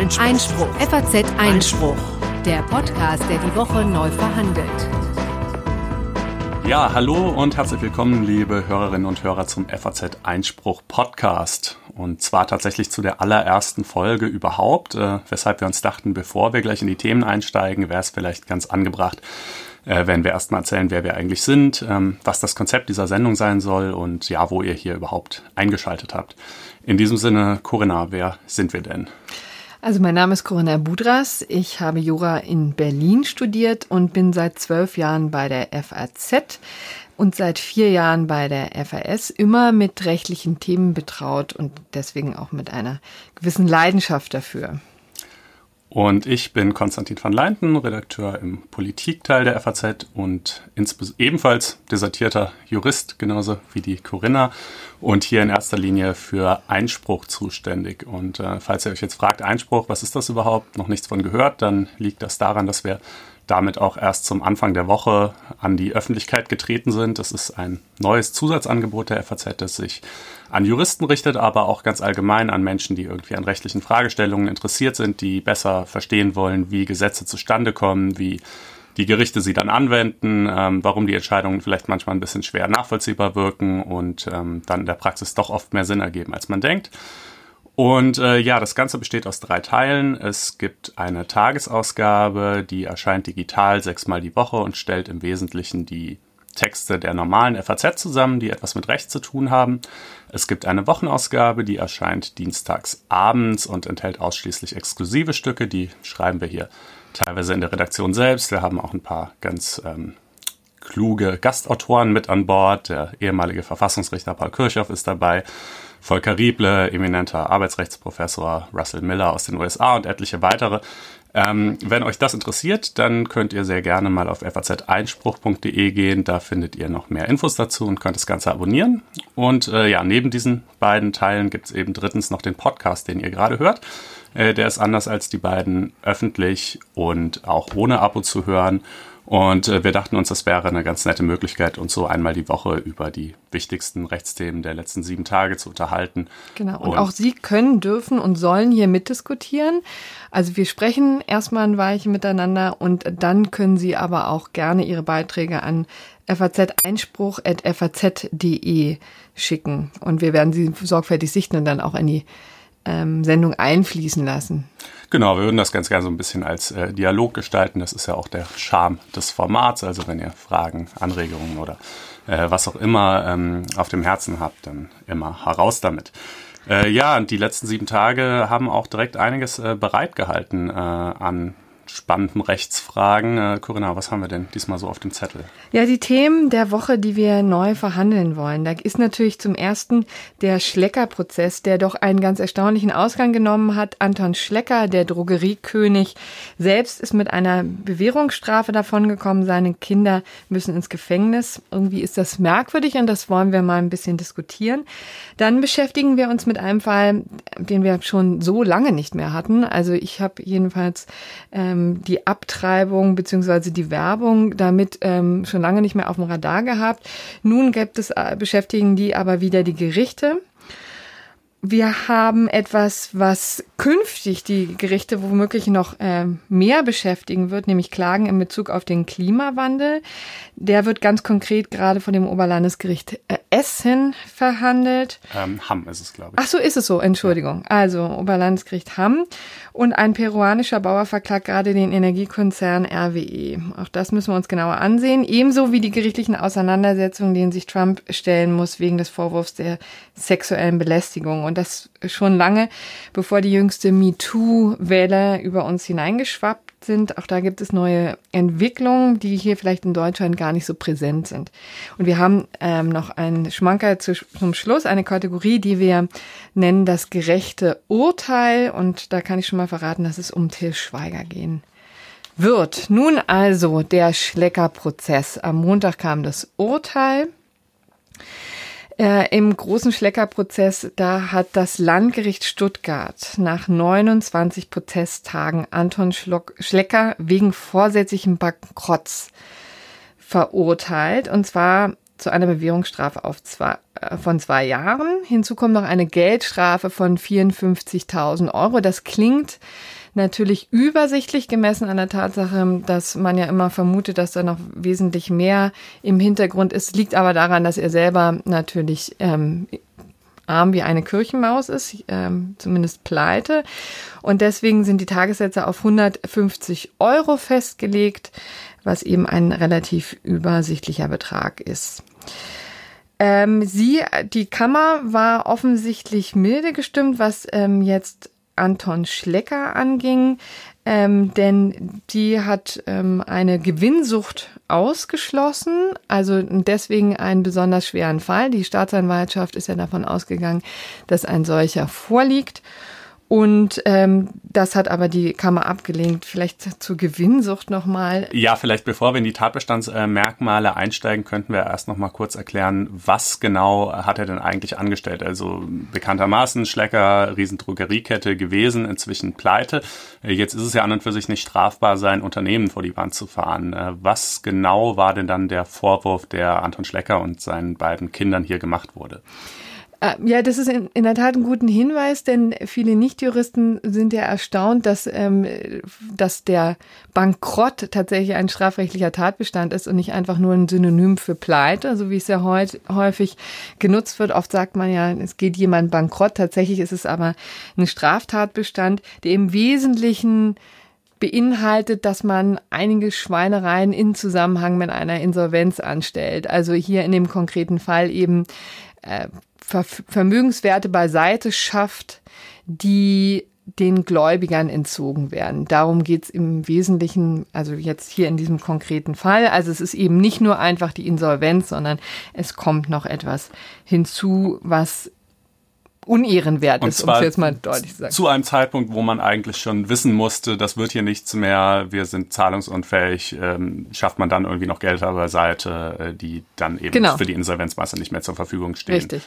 Einspruch. Einspruch. FAZ Einspruch. Der Podcast, der die Woche neu verhandelt. Ja, hallo und herzlich willkommen, liebe Hörerinnen und Hörer zum FAZ Einspruch Podcast. Und zwar tatsächlich zu der allerersten Folge überhaupt, äh, weshalb wir uns dachten, bevor wir gleich in die Themen einsteigen, wäre es vielleicht ganz angebracht, äh, wenn wir erstmal erzählen, wer wir eigentlich sind, ähm, was das Konzept dieser Sendung sein soll und ja, wo ihr hier überhaupt eingeschaltet habt. In diesem Sinne, Corinna, wer sind wir denn? Also mein Name ist Corinna Budras. Ich habe Jura in Berlin studiert und bin seit zwölf Jahren bei der FAZ und seit vier Jahren bei der FAS immer mit rechtlichen Themen betraut und deswegen auch mit einer gewissen Leidenschaft dafür. Und ich bin Konstantin van Leinten, Redakteur im Politikteil der FAZ und ebenfalls desertierter Jurist, genauso wie die Corinna. Und hier in erster Linie für Einspruch zuständig. Und äh, falls ihr euch jetzt fragt, Einspruch, was ist das überhaupt? Noch nichts von gehört, dann liegt das daran, dass wir damit auch erst zum Anfang der Woche an die Öffentlichkeit getreten sind. Das ist ein neues Zusatzangebot der FAZ, das sich an Juristen richtet, aber auch ganz allgemein an Menschen, die irgendwie an rechtlichen Fragestellungen interessiert sind, die besser verstehen wollen, wie Gesetze zustande kommen, wie die Gerichte sie dann anwenden, ähm, warum die Entscheidungen vielleicht manchmal ein bisschen schwer nachvollziehbar wirken und ähm, dann in der Praxis doch oft mehr Sinn ergeben, als man denkt. Und äh, ja, das Ganze besteht aus drei Teilen. Es gibt eine Tagesausgabe, die erscheint digital sechsmal die Woche und stellt im Wesentlichen die Texte der normalen FAZ zusammen, die etwas mit Recht zu tun haben. Es gibt eine Wochenausgabe, die erscheint dienstags abends und enthält ausschließlich exklusive Stücke. Die schreiben wir hier teilweise in der Redaktion selbst. Wir haben auch ein paar ganz ähm, kluge Gastautoren mit an Bord. Der ehemalige Verfassungsrichter Paul Kirchhoff ist dabei. Volker Rieble, eminenter Arbeitsrechtsprofessor, Russell Miller aus den USA und etliche weitere. Ähm, wenn euch das interessiert, dann könnt ihr sehr gerne mal auf faz-einspruch.de gehen. Da findet ihr noch mehr Infos dazu und könnt das Ganze abonnieren. Und äh, ja, neben diesen beiden Teilen gibt es eben drittens noch den Podcast, den ihr gerade hört. Äh, der ist anders als die beiden öffentlich und auch ohne Abo zu hören. Und äh, wir dachten uns, das wäre eine ganz nette Möglichkeit, uns so einmal die Woche über die wichtigsten Rechtsthemen der letzten sieben Tage zu unterhalten. Genau. Und, und auch Sie können, dürfen und sollen hier mitdiskutieren. Also wir sprechen erstmal ein Weilchen miteinander und dann können Sie aber auch gerne Ihre Beiträge an faz-einspruch.faz.de schicken. Und wir werden sie sorgfältig sichten und dann auch in die ähm, Sendung einfließen lassen. Genau, wir würden das ganz gerne so ein bisschen als äh, Dialog gestalten. Das ist ja auch der Charme des Formats. Also wenn ihr Fragen, Anregungen oder äh, was auch immer ähm, auf dem Herzen habt, dann immer heraus damit. Äh, ja, und die letzten sieben Tage haben auch direkt einiges äh, bereitgehalten äh, an spannenden Rechtsfragen. Äh, Corinna, was haben wir denn diesmal so auf dem Zettel? Ja, die Themen der Woche, die wir neu verhandeln wollen. Da ist natürlich zum ersten der Schlecker-Prozess, der doch einen ganz erstaunlichen Ausgang genommen hat. Anton Schlecker, der Drogeriekönig, selbst ist mit einer Bewährungsstrafe davongekommen. Seine Kinder müssen ins Gefängnis. Irgendwie ist das merkwürdig und das wollen wir mal ein bisschen diskutieren. Dann beschäftigen wir uns mit einem Fall, den wir schon so lange nicht mehr hatten. Also ich habe jedenfalls ähm, ähm, die Abtreibung beziehungsweise die Werbung damit ähm, schon lange nicht mehr auf dem Radar gehabt. Nun gibt es äh, beschäftigen die aber wieder die Gerichte. Wir haben etwas, was künftig die Gerichte womöglich noch äh, mehr beschäftigen wird, nämlich Klagen in Bezug auf den Klimawandel. Der wird ganz konkret gerade von dem Oberlandesgericht äh, Essen verhandelt. Ähm, Hamm ist es, glaube ich. Ach so, ist es so, Entschuldigung. Also Oberlandesgericht Hamm. Und ein peruanischer Bauer verklagt gerade den Energiekonzern RWE. Auch das müssen wir uns genauer ansehen. Ebenso wie die gerichtlichen Auseinandersetzungen, denen sich Trump stellen muss wegen des Vorwurfs der sexuellen Belästigung. Und das schon lange, bevor die jüngste MeToo-Welle über uns hineingeschwappt sind. Auch da gibt es neue Entwicklungen, die hier vielleicht in Deutschland gar nicht so präsent sind. Und wir haben ähm, noch einen Schmanker zu, zum Schluss, eine Kategorie, die wir nennen das gerechte Urteil. Und da kann ich schon mal verraten, dass es um Till Schweiger gehen wird. Nun also der Schleckerprozess. Am Montag kam das Urteil. Äh, Im großen Schleckerprozess, da hat das Landgericht Stuttgart nach 29 Prozesstagen Anton Schlock Schlecker wegen vorsätzlichen Bankrotts verurteilt. Und zwar zu einer Bewährungsstrafe auf zwei, äh, von zwei Jahren. Hinzu kommt noch eine Geldstrafe von 54.000 Euro. Das klingt natürlich übersichtlich gemessen an der Tatsache, dass man ja immer vermutet, dass da noch wesentlich mehr im Hintergrund ist. Liegt aber daran, dass er selber natürlich ähm, arm wie eine Kirchenmaus ist, ähm, zumindest pleite. Und deswegen sind die Tagessätze auf 150 Euro festgelegt, was eben ein relativ übersichtlicher Betrag ist. Ähm, sie, die Kammer war offensichtlich milde gestimmt, was ähm, jetzt Anton Schlecker anging, ähm, denn die hat ähm, eine Gewinnsucht ausgeschlossen, also deswegen einen besonders schweren Fall. Die Staatsanwaltschaft ist ja davon ausgegangen, dass ein solcher vorliegt. Und ähm, das hat aber die Kammer abgelehnt. Vielleicht zur Gewinnsucht nochmal. Ja, vielleicht bevor wir in die Tatbestandsmerkmale einsteigen, könnten wir erst nochmal kurz erklären, was genau hat er denn eigentlich angestellt? Also bekanntermaßen Schlecker, Riesendrogeriekette gewesen, inzwischen pleite. Jetzt ist es ja an und für sich nicht strafbar, sein Unternehmen vor die Wand zu fahren. Äh, was genau war denn dann der Vorwurf, der Anton Schlecker und seinen beiden Kindern hier gemacht wurde? Äh, ja, das ist in, in der Tat ein guter Hinweis, denn viele Nichtjuristen sind ja erstaunt, dass, ähm, dass der Bankrott tatsächlich ein strafrechtlicher Tatbestand ist und nicht einfach nur ein Synonym für Pleite, so wie es ja heut, häufig genutzt wird. Oft sagt man ja, es geht jemand bankrott. Tatsächlich ist es aber ein Straftatbestand, der im Wesentlichen beinhaltet, dass man einige Schweinereien in Zusammenhang mit einer Insolvenz anstellt. Also hier in dem konkreten Fall eben Vermögenswerte beiseite schafft, die den Gläubigern entzogen werden. Darum geht es im Wesentlichen, also jetzt hier in diesem konkreten Fall. Also es ist eben nicht nur einfach die Insolvenz, sondern es kommt noch etwas hinzu, was unehrenwert ist, um es jetzt mal deutlich zu sagen. Zu einem Zeitpunkt, wo man eigentlich schon wissen musste, das wird hier nichts mehr, wir sind zahlungsunfähig, ähm, schafft man dann irgendwie noch Gelder beiseite, äh, die dann eben genau. für die Insolvenzmasse nicht mehr zur Verfügung stehen. Richtig.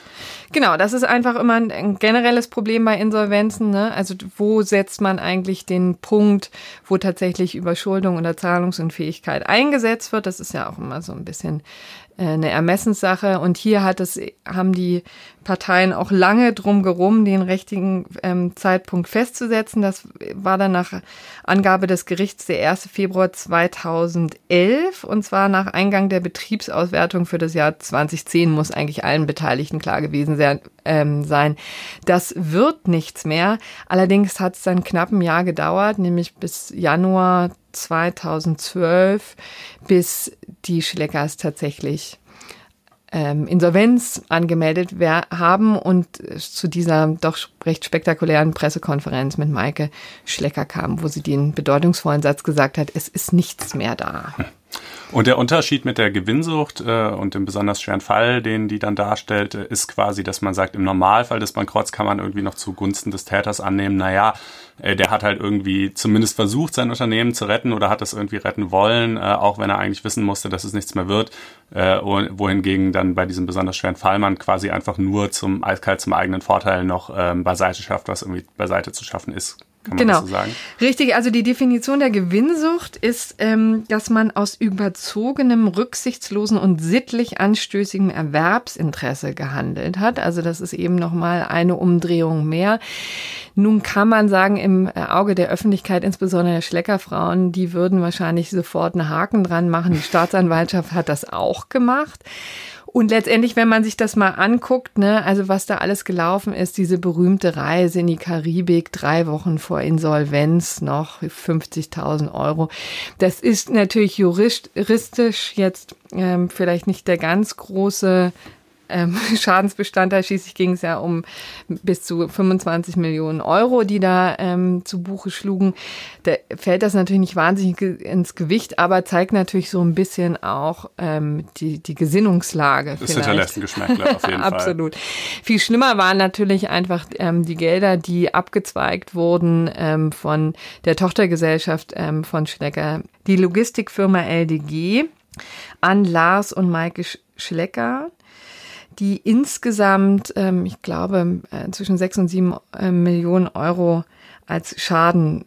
Genau, das ist einfach immer ein, ein generelles Problem bei Insolvenzen. Ne? Also wo setzt man eigentlich den Punkt, wo tatsächlich Überschuldung oder Zahlungsunfähigkeit eingesetzt wird? Das ist ja auch immer so ein bisschen eine Ermessenssache. Und hier hat es, haben die Parteien auch lange drum gerum, den richtigen ähm, Zeitpunkt festzusetzen. Das war dann nach Angabe des Gerichts der 1. Februar 2011 und zwar nach Eingang der Betriebsauswertung für das Jahr 2010 muss eigentlich allen Beteiligten klar gewesen sein. Ähm, sein. Das wird nichts mehr. Allerdings hat es dann knapp ein Jahr gedauert, nämlich bis Januar 2012, bis die Schleckers tatsächlich ähm, Insolvenz angemeldet haben und zu dieser doch recht spektakulären Pressekonferenz mit Maike Schlecker kam, wo sie den bedeutungsvollen Satz gesagt hat, es ist nichts mehr da. Und der Unterschied mit der Gewinnsucht äh, und dem besonders schweren Fall, den die dann darstellt, äh, ist quasi, dass man sagt, im Normalfall des Bankrotts kann man irgendwie noch zugunsten des Täters annehmen, naja, äh, der hat halt irgendwie zumindest versucht, sein Unternehmen zu retten oder hat es irgendwie retten wollen, äh, auch wenn er eigentlich wissen musste, dass es nichts mehr wird, äh, wohingegen dann bei diesem besonders schweren Fall man quasi einfach nur zum eiskalt zum eigenen Vorteil noch ähm, beiseite schafft, was irgendwie beiseite zu schaffen ist kann man genau. das so sagen? Richtig, also die Definition der Gewinnsucht ist, ähm, dass man aus überzogenem, rücksichtslosen und sittlich anstößigem Erwerbsinteresse gehandelt hat. Also das ist eben nochmal eine Umdrehung mehr. Nun kann man sagen, im Auge der Öffentlichkeit, insbesondere der Schleckerfrauen, die würden wahrscheinlich sofort einen Haken dran machen. Die Staatsanwaltschaft hat das auch gemacht. Und letztendlich, wenn man sich das mal anguckt, ne, also was da alles gelaufen ist, diese berühmte Reise in die Karibik, drei Wochen vor Insolvenz noch 50.000 Euro. Das ist natürlich juristisch jetzt ähm, vielleicht nicht der ganz große ähm, Schadensbestandteil. Schließlich ging es ja um bis zu 25 Millionen Euro, die da ähm, zu Buche schlugen. Da fällt das natürlich nicht wahnsinnig ins Gewicht, aber zeigt natürlich so ein bisschen auch ähm, die, die Gesinnungslage. Das hinterlässt ein Geschmäckle auf jeden Fall. Absolut. Viel schlimmer waren natürlich einfach ähm, die Gelder, die abgezweigt wurden ähm, von der Tochtergesellschaft ähm, von Schlecker, die Logistikfirma LDG an Lars und Maike Schlecker die insgesamt, ähm, ich glaube, äh, zwischen sechs und sieben äh, Millionen Euro als Schaden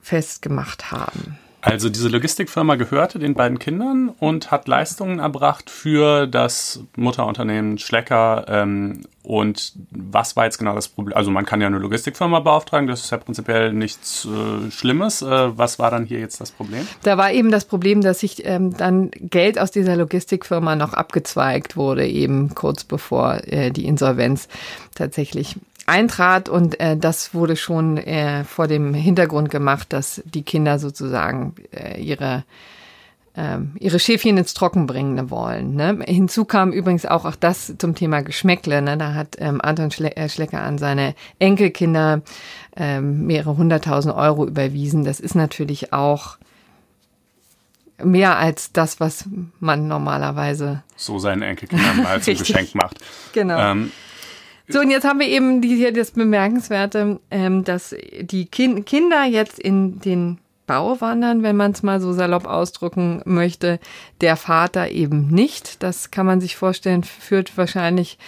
festgemacht haben. Also diese Logistikfirma gehörte den beiden Kindern und hat Leistungen erbracht für das Mutterunternehmen Schlecker. Ähm, und was war jetzt genau das Problem? Also man kann ja eine Logistikfirma beauftragen, das ist ja prinzipiell nichts äh, Schlimmes. Äh, was war dann hier jetzt das Problem? Da war eben das Problem, dass sich ähm, dann Geld aus dieser Logistikfirma noch abgezweigt wurde, eben kurz bevor äh, die Insolvenz tatsächlich eintrat und äh, das wurde schon äh, vor dem Hintergrund gemacht, dass die Kinder sozusagen äh, ihre ähm, ihre Schäfchen ins Trocken bringen wollen. Ne? Hinzu kam übrigens auch, auch das zum Thema Geschmäckle. Ne? Da hat ähm, Anton Schle äh, Schlecker an seine Enkelkinder ähm, mehrere hunderttausend Euro überwiesen. Das ist natürlich auch mehr als das, was man normalerweise so seinen Enkelkindern mal zum Geschenk macht. Genau. Ähm, so, und jetzt haben wir eben hier das Bemerkenswerte, ähm, dass die kind Kinder jetzt in den Bau wandern, wenn man es mal so salopp ausdrücken möchte. Der Vater eben nicht. Das kann man sich vorstellen, führt wahrscheinlich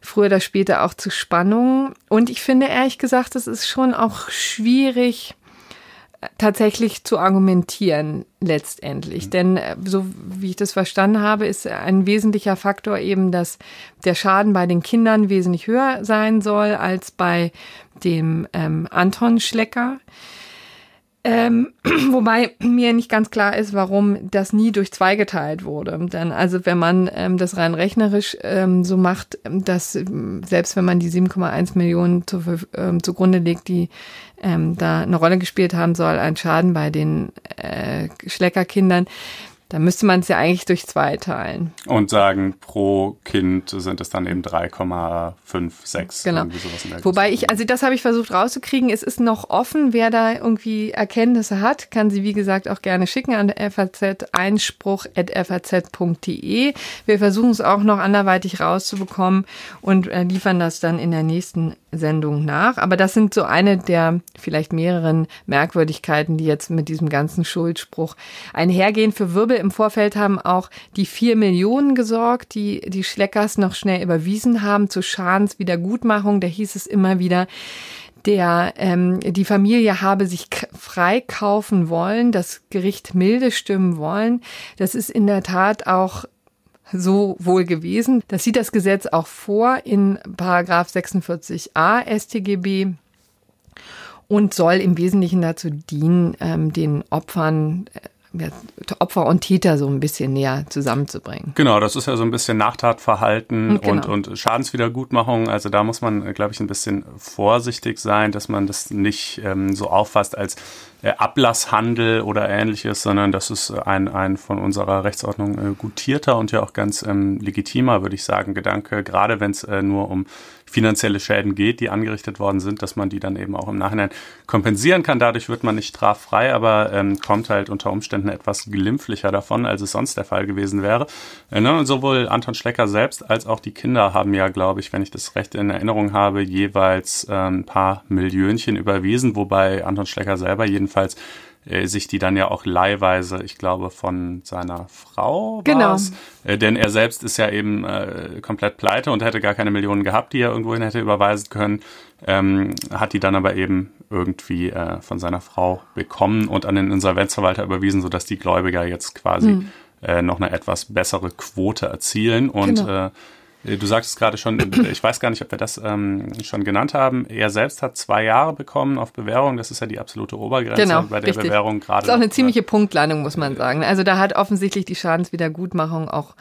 früher oder später auch zu Spannungen. Und ich finde ehrlich gesagt, es ist schon auch schwierig, tatsächlich zu argumentieren letztendlich. Mhm. Denn äh, so wie ich das verstanden habe, ist ein wesentlicher Faktor eben, dass der Schaden bei den Kindern wesentlich höher sein soll als bei dem ähm, Anton Schlecker. Ähm, wobei mir nicht ganz klar ist, warum das nie durch zwei geteilt wurde. Denn also wenn man ähm, das rein rechnerisch ähm, so macht, dass ähm, selbst wenn man die 7,1 Millionen zu, ähm, zugrunde legt, die ähm, da eine Rolle gespielt haben soll, ein Schaden bei den äh, Schleckerkindern, da müsste man es ja eigentlich durch zwei teilen. Und sagen, pro Kind sind es dann eben 3,56. Genau. Wobei ich, also das habe ich versucht rauszukriegen. Es ist noch offen, wer da irgendwie Erkenntnisse hat, kann sie wie gesagt auch gerne schicken an faz-einspruch.faz.de. Wir versuchen es auch noch anderweitig rauszubekommen und äh, liefern das dann in der nächsten Sendung nach. Aber das sind so eine der vielleicht mehreren Merkwürdigkeiten, die jetzt mit diesem ganzen Schuldspruch einhergehen. Für Wirbel im Vorfeld haben auch die vier Millionen gesorgt, die die Schleckers noch schnell überwiesen haben zur Schadenswiedergutmachung. Da hieß es immer wieder, der ähm, die Familie habe sich freikaufen wollen, das Gericht milde stimmen wollen. Das ist in der Tat auch so wohl gewesen. Das sieht das Gesetz auch vor in Paragraph 46a StGB und soll im Wesentlichen dazu dienen, ähm, den Opfern äh, Opfer und Täter so ein bisschen näher zusammenzubringen. Genau, das ist ja so ein bisschen Nachtatverhalten genau. und, und Schadenswiedergutmachung. Also da muss man, glaube ich, ein bisschen vorsichtig sein, dass man das nicht ähm, so auffasst als äh, Ablasshandel oder ähnliches, sondern das ist ein, ein von unserer Rechtsordnung äh, gutierter und ja auch ganz ähm, legitimer, würde ich sagen, Gedanke, gerade wenn es äh, nur um finanzielle Schäden geht, die angerichtet worden sind, dass man die dann eben auch im Nachhinein kompensieren kann. Dadurch wird man nicht straffrei, aber ähm, kommt halt unter Umständen etwas glimpflicher davon, als es sonst der Fall gewesen wäre. Äh, ne? Sowohl Anton Schlecker selbst als auch die Kinder haben ja, glaube ich, wenn ich das recht in Erinnerung habe, jeweils äh, ein paar Millionchen überwiesen, wobei Anton Schlecker selber jedenfalls äh, sich die dann ja auch leihweise, ich glaube, von seiner Frau genau. Äh, denn er selbst ist ja eben äh, komplett pleite und hätte gar keine Millionen gehabt, die er irgendwohin hätte überweisen können. Ähm, hat die dann aber eben irgendwie äh, von seiner Frau bekommen und an den Insolvenzverwalter überwiesen, sodass die Gläubiger jetzt quasi hm. äh, noch eine etwas bessere Quote erzielen. Und genau. äh, äh, du sagtest gerade schon, ich weiß gar nicht, ob wir das ähm, schon genannt haben. Er selbst hat zwei Jahre bekommen auf Bewährung. Das ist ja die absolute Obergrenze genau, bei der richtig. Bewährung gerade. Das ist auch eine ziemliche Punktlandung, muss man sagen. Also da hat offensichtlich die Schadenswiedergutmachung auch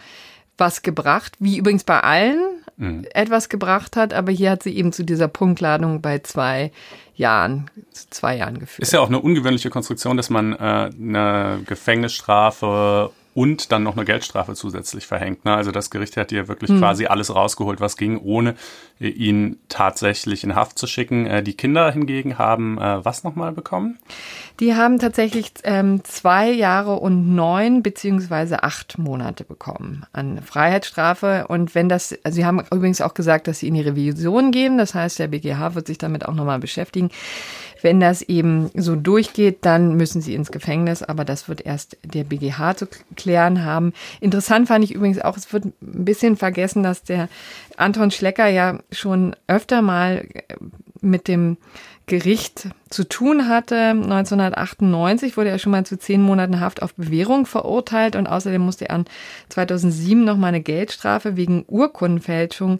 was gebracht, wie übrigens bei allen mhm. etwas gebracht hat, aber hier hat sie eben zu dieser Punktladung bei zwei Jahren, zwei Jahren geführt. Ist ja auch eine ungewöhnliche Konstruktion, dass man äh, eine Gefängnisstrafe und dann noch eine Geldstrafe zusätzlich verhängt. Ne? Also das Gericht hat ja wirklich mhm. quasi alles rausgeholt, was ging, ohne äh, ihn tatsächlich in Haft zu schicken. Äh, die Kinder hingegen haben äh, was nochmal bekommen? Die haben tatsächlich ähm, zwei Jahre und neun beziehungsweise acht Monate bekommen an Freiheitsstrafe. Und wenn das, also sie haben übrigens auch gesagt, dass sie in die Revision gehen. Das heißt, der BGH wird sich damit auch nochmal beschäftigen. Wenn das eben so durchgeht, dann müssen sie ins Gefängnis, aber das wird erst der BGH zu klären haben. Interessant fand ich übrigens auch, es wird ein bisschen vergessen, dass der Anton Schlecker ja schon öfter mal mit dem Gericht zu tun hatte. 1998 wurde er schon mal zu zehn Monaten Haft auf Bewährung verurteilt und außerdem musste er 2007 noch mal eine Geldstrafe wegen Urkundenfälschung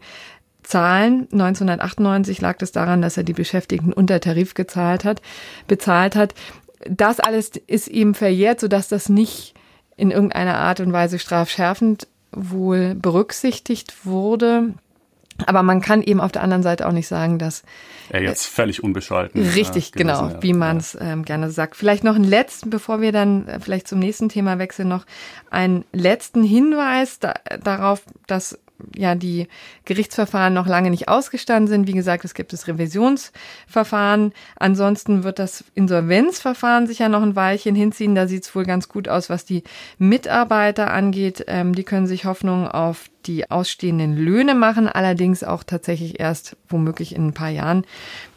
zahlen. 1998 lag es daran, dass er die Beschäftigten unter Tarif gezahlt hat, bezahlt hat. Das alles ist ihm verjährt, sodass das nicht in irgendeiner Art und Weise strafschärfend wohl berücksichtigt wurde. Aber man kann eben auf der anderen Seite auch nicht sagen, dass er jetzt völlig unbescholten. Richtig, äh, genau, wie man es ähm, gerne sagt. Vielleicht noch einen letzten, bevor wir dann äh, vielleicht zum nächsten Thema wechseln, noch einen letzten Hinweis da, darauf, dass ja die Gerichtsverfahren noch lange nicht ausgestanden sind. Wie gesagt, es gibt das Revisionsverfahren. Ansonsten wird das Insolvenzverfahren sich ja noch ein Weilchen hinziehen. Da sieht es wohl ganz gut aus, was die Mitarbeiter angeht. Ähm, die können sich Hoffnung auf die ausstehenden Löhne machen, allerdings auch tatsächlich erst womöglich in ein paar Jahren.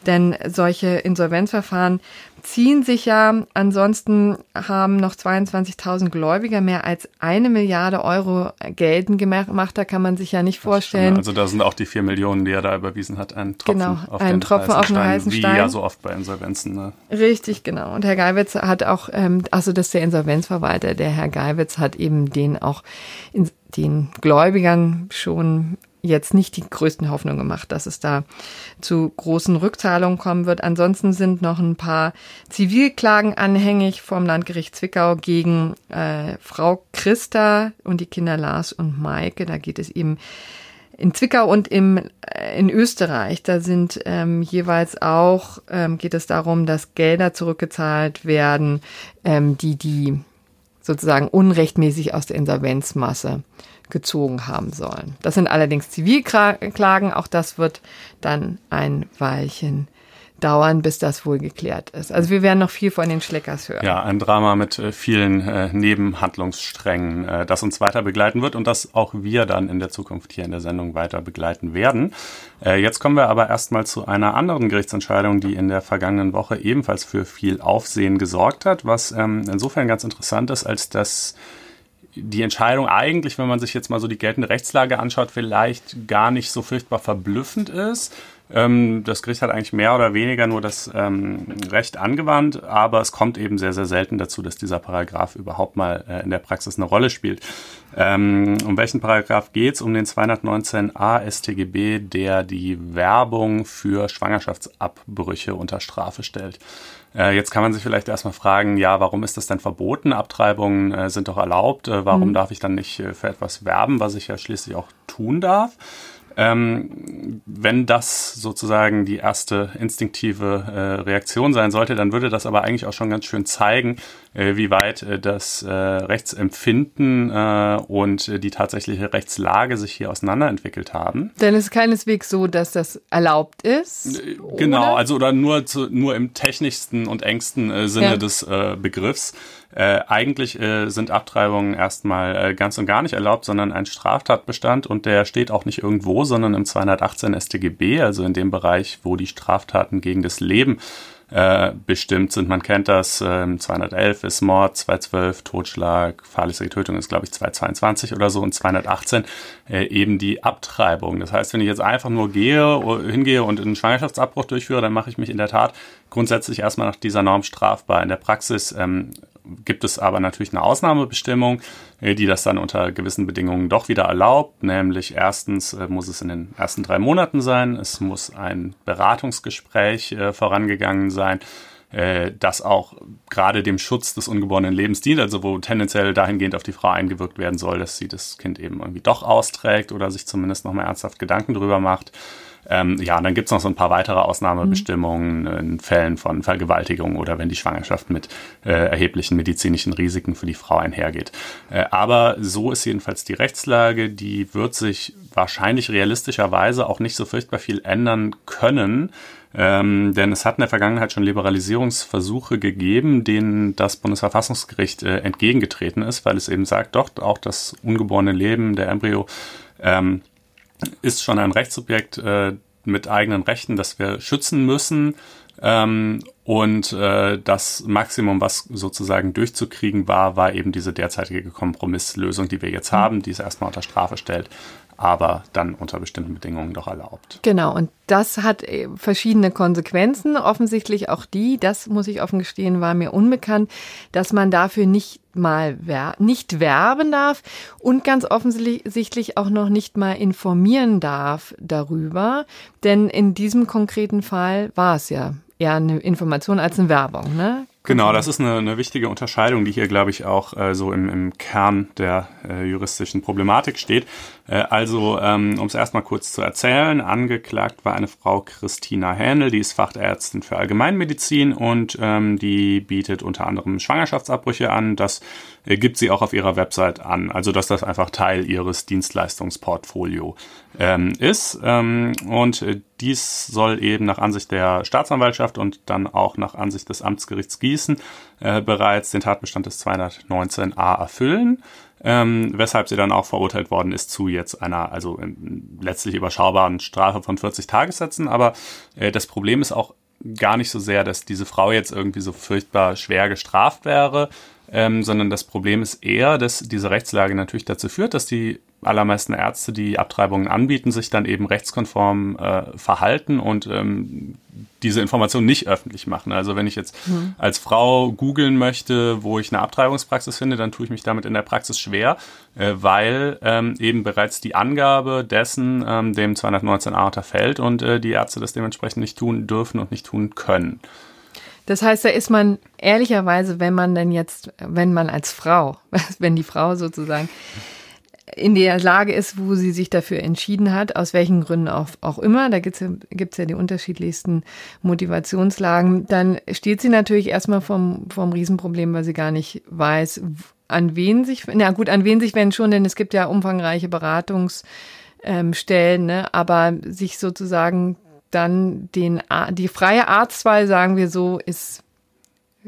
Denn solche Insolvenzverfahren ziehen sich ja. Ansonsten haben noch 22.000 Gläubiger mehr als eine Milliarde Euro geltend gemacht. Da kann man sich ja nicht vorstellen. Also da sind auch die vier Millionen, die er da überwiesen hat, ein Tropfen genau, auf ein den Tropfen auf den heißen Stein. Wie ja so oft bei Insolvenzen. Ne? Richtig, genau. Und Herr Geiwitz hat auch, ähm, also das ist der Insolvenzverwalter, der Herr Geiwitz hat eben den auch in, den Gläubigern schon jetzt nicht die größten Hoffnungen gemacht, dass es da zu großen Rückzahlungen kommen wird. Ansonsten sind noch ein paar Zivilklagen anhängig vom Landgericht Zwickau gegen äh, Frau Christa und die Kinder Lars und Maike. Da geht es eben in Zwickau und im, äh, in Österreich, da sind ähm, jeweils auch, ähm, geht es darum, dass Gelder zurückgezahlt werden, ähm, die die sozusagen unrechtmäßig aus der Insolvenzmasse gezogen haben sollen. Das sind allerdings Zivilklagen, auch das wird dann ein Weilchen dauern, bis das wohl geklärt ist. Also wir werden noch viel von den Schleckers hören. Ja, ein Drama mit äh, vielen äh, Nebenhandlungssträngen, äh, das uns weiter begleiten wird und das auch wir dann in der Zukunft hier in der Sendung weiter begleiten werden. Äh, jetzt kommen wir aber erstmal zu einer anderen Gerichtsentscheidung, die in der vergangenen Woche ebenfalls für viel Aufsehen gesorgt hat, was ähm, insofern ganz interessant ist, als dass die Entscheidung eigentlich, wenn man sich jetzt mal so die geltende Rechtslage anschaut, vielleicht gar nicht so furchtbar verblüffend ist. Ähm, das Gericht hat eigentlich mehr oder weniger nur das ähm, Recht angewandt, aber es kommt eben sehr, sehr selten dazu, dass dieser Paragraph überhaupt mal äh, in der Praxis eine Rolle spielt. Ähm, um welchen Paragraph geht's? Um den 219a StGB, der die Werbung für Schwangerschaftsabbrüche unter Strafe stellt. Äh, jetzt kann man sich vielleicht erstmal fragen, ja, warum ist das denn verboten? Abtreibungen äh, sind doch erlaubt. Äh, warum mhm. darf ich dann nicht äh, für etwas werben, was ich ja schließlich auch tun darf? Ähm, wenn das sozusagen die erste instinktive äh, Reaktion sein sollte, dann würde das aber eigentlich auch schon ganz schön zeigen, wie weit äh, das äh, Rechtsempfinden äh, und die tatsächliche Rechtslage sich hier auseinanderentwickelt haben. Denn es ist keineswegs so, dass das erlaubt ist. Äh, genau, oder? also oder nur, zu, nur im technischsten und engsten Sinne ja. des Begriffs. Äh, eigentlich äh, sind Abtreibungen erstmal äh, ganz und gar nicht erlaubt, sondern ein Straftatbestand und der steht auch nicht irgendwo, sondern im 218 StGB, also in dem Bereich, wo die Straftaten gegen das Leben äh, bestimmt sind. Man kennt das, äh, 211 ist Mord, 212 Totschlag, fahrlässige Tötung ist, glaube ich, 222 oder so und 218 äh, eben die Abtreibung. Das heißt, wenn ich jetzt einfach nur gehe, hingehe und einen Schwangerschaftsabbruch durchführe, dann mache ich mich in der Tat grundsätzlich erstmal nach dieser Norm strafbar. In der Praxis ähm, gibt es aber natürlich eine Ausnahmebestimmung, äh, die das dann unter gewissen Bedingungen doch wieder erlaubt. Nämlich erstens äh, muss es in den ersten drei Monaten sein, es muss ein Beratungsgespräch äh, vorangegangen sein, das auch gerade dem Schutz des ungeborenen Lebens dient, also wo tendenziell dahingehend auf die Frau eingewirkt werden soll, dass sie das Kind eben irgendwie doch austrägt oder sich zumindest nochmal ernsthaft Gedanken drüber macht. Ähm, ja, und dann gibt's noch so ein paar weitere Ausnahmebestimmungen mhm. in Fällen von Vergewaltigung oder wenn die Schwangerschaft mit äh, erheblichen medizinischen Risiken für die Frau einhergeht. Äh, aber so ist jedenfalls die Rechtslage. Die wird sich wahrscheinlich realistischerweise auch nicht so furchtbar viel ändern können. Ähm, denn es hat in der Vergangenheit schon Liberalisierungsversuche gegeben, denen das Bundesverfassungsgericht äh, entgegengetreten ist, weil es eben sagt, doch, auch das ungeborene Leben, der Embryo, ähm, ist schon ein Rechtssubjekt äh, mit eigenen Rechten, das wir schützen müssen. Ähm, und äh, das Maximum, was sozusagen durchzukriegen war, war eben diese derzeitige Kompromisslösung, die wir jetzt haben, die es erstmal unter Strafe stellt. Aber dann unter bestimmten Bedingungen doch erlaubt. Genau, und das hat äh, verschiedene Konsequenzen. Offensichtlich auch die, das muss ich offen gestehen, war mir unbekannt, dass man dafür nicht mal wer nicht werben darf und ganz offensichtlich auch noch nicht mal informieren darf darüber. Denn in diesem konkreten Fall war es ja eher eine Information als eine Werbung. Ne? Genau, das ist eine, eine wichtige Unterscheidung, die hier, glaube ich, auch äh, so im, im Kern der äh, juristischen Problematik steht. Äh, also, ähm, um es erstmal kurz zu erzählen, angeklagt war eine Frau Christina Hähnel, die ist Fachärztin für Allgemeinmedizin und ähm, die bietet unter anderem Schwangerschaftsabbrüche an. Das gibt sie auch auf ihrer Website an, also dass das einfach Teil ihres Dienstleistungsportfolio ähm, ist. Ähm, und äh, dies soll eben nach Ansicht der Staatsanwaltschaft und dann auch nach Ansicht des Amtsgerichts Gießen äh, bereits den Tatbestand des 219a erfüllen. Ähm, weshalb sie dann auch verurteilt worden ist zu jetzt einer, also letztlich überschaubaren Strafe von 40 Tagessätzen. Aber äh, das Problem ist auch gar nicht so sehr, dass diese Frau jetzt irgendwie so furchtbar schwer gestraft wäre, ähm, sondern das Problem ist eher, dass diese Rechtslage natürlich dazu führt, dass die allermeisten Ärzte, die Abtreibungen anbieten, sich dann eben rechtskonform äh, verhalten und ähm, diese Information nicht öffentlich machen. Also wenn ich jetzt mhm. als Frau googeln möchte, wo ich eine Abtreibungspraxis finde, dann tue ich mich damit in der Praxis schwer, äh, weil ähm, eben bereits die Angabe dessen ähm, dem 219a unterfällt und äh, die Ärzte das dementsprechend nicht tun dürfen und nicht tun können. Das heißt, da ist man ehrlicherweise, wenn man denn jetzt, wenn man als Frau, wenn die Frau sozusagen in der Lage ist, wo sie sich dafür entschieden hat, aus welchen Gründen auch, auch immer, da gibt's ja, ja die unterschiedlichsten Motivationslagen, dann steht sie natürlich erstmal vom, vom Riesenproblem, weil sie gar nicht weiß, an wen sich, na gut, an wen sich wenn schon, denn es gibt ja umfangreiche Beratungsstellen, ne, aber sich sozusagen dann den, die freie Arztwahl, sagen wir so, ist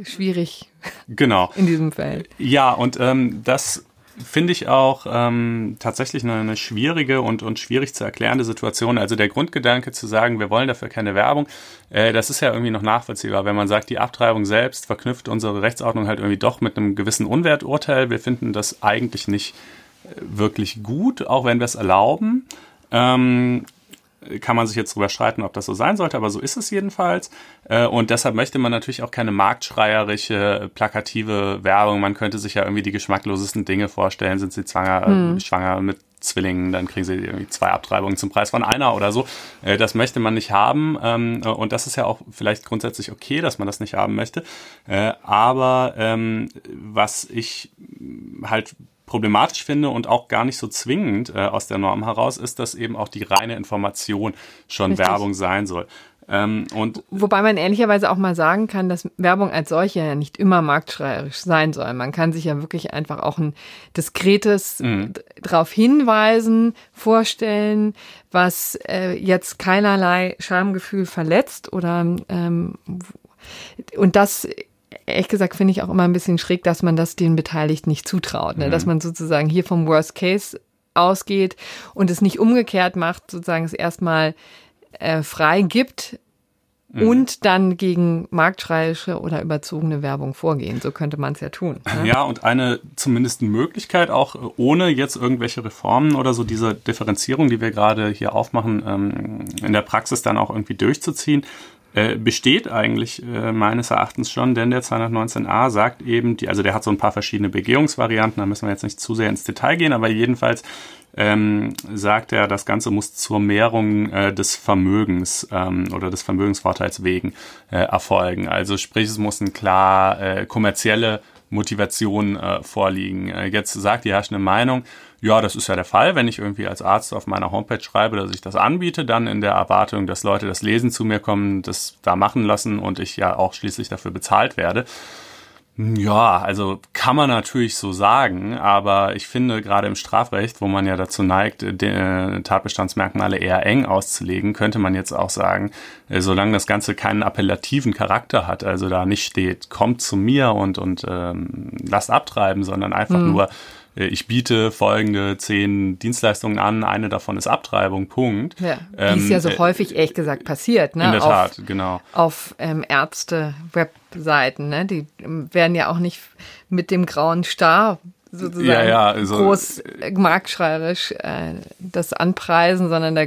schwierig. Genau. In diesem Fall. Ja, und ähm, das finde ich auch ähm, tatsächlich eine, eine schwierige und, und schwierig zu erklärende Situation. Also der Grundgedanke zu sagen, wir wollen dafür keine Werbung, äh, das ist ja irgendwie noch nachvollziehbar, wenn man sagt, die Abtreibung selbst verknüpft unsere Rechtsordnung halt irgendwie doch mit einem gewissen Unwerturteil. Wir finden das eigentlich nicht äh, wirklich gut, auch wenn wir es erlauben. Ähm, kann man sich jetzt drüber streiten, ob das so sein sollte, aber so ist es jedenfalls. Äh, und deshalb möchte man natürlich auch keine marktschreierische, plakative Werbung. Man könnte sich ja irgendwie die geschmacklosesten Dinge vorstellen. Sind sie zwanger, hm. schwanger mit Zwillingen, dann kriegen sie irgendwie zwei Abtreibungen zum Preis von einer oder so. Äh, das möchte man nicht haben. Ähm, und das ist ja auch vielleicht grundsätzlich okay, dass man das nicht haben möchte. Äh, aber ähm, was ich halt problematisch finde und auch gar nicht so zwingend äh, aus der Norm heraus, ist, dass eben auch die reine Information schon Richtig. Werbung sein soll. Ähm, und Wobei man ehrlicherweise auch mal sagen kann, dass Werbung als solche ja nicht immer marktschreierisch sein soll. Man kann sich ja wirklich einfach auch ein diskretes mhm. darauf hinweisen, vorstellen, was äh, jetzt keinerlei Schamgefühl verletzt oder ähm, und das ehrlich gesagt finde ich auch immer ein bisschen schräg, dass man das den Beteiligten nicht zutraut, ne? Mhm. dass man sozusagen hier vom Worst Case ausgeht und es nicht umgekehrt macht, sozusagen es erstmal äh, frei gibt mhm. und dann gegen marktschreierische oder überzogene Werbung vorgehen. So könnte man es ja tun. Ne? Ja, und eine zumindest Möglichkeit, auch ohne jetzt irgendwelche Reformen oder so diese Differenzierung, die wir gerade hier aufmachen, ähm, in der Praxis dann auch irgendwie durchzuziehen, äh, besteht eigentlich äh, meines Erachtens schon, denn der 219a sagt eben, die, also der hat so ein paar verschiedene Begehungsvarianten, da müssen wir jetzt nicht zu sehr ins Detail gehen, aber jedenfalls ähm, sagt er, das Ganze muss zur Mehrung äh, des Vermögens ähm, oder des Vermögensvorteils wegen äh, erfolgen. Also sprich, es muss ein klar äh, kommerzielle Motivation äh, vorliegen. Äh, jetzt sagt die herrschende Meinung, ja, das ist ja der Fall, wenn ich irgendwie als Arzt auf meiner Homepage schreibe, dass ich das anbiete, dann in der Erwartung, dass Leute das Lesen zu mir kommen, das da machen lassen und ich ja auch schließlich dafür bezahlt werde. Ja, also kann man natürlich so sagen, aber ich finde gerade im Strafrecht, wo man ja dazu neigt, äh, Tatbestandsmerkmale eher eng auszulegen, könnte man jetzt auch sagen, äh, solange das Ganze keinen appellativen Charakter hat, also da nicht steht, kommt zu mir und, und ähm, lasst abtreiben, sondern einfach mhm. nur ich biete folgende zehn Dienstleistungen an, eine davon ist Abtreibung, Punkt. Ja, wie ähm, es ja so äh, häufig, ehrlich gesagt, passiert. Ne? In der Tat, auf, genau. Auf ähm, Ärzte-Webseiten, ne? die ähm, werden ja auch nicht mit dem grauen Star sozusagen ja, ja, also, groß äh, marktschreierisch äh, das anpreisen, sondern da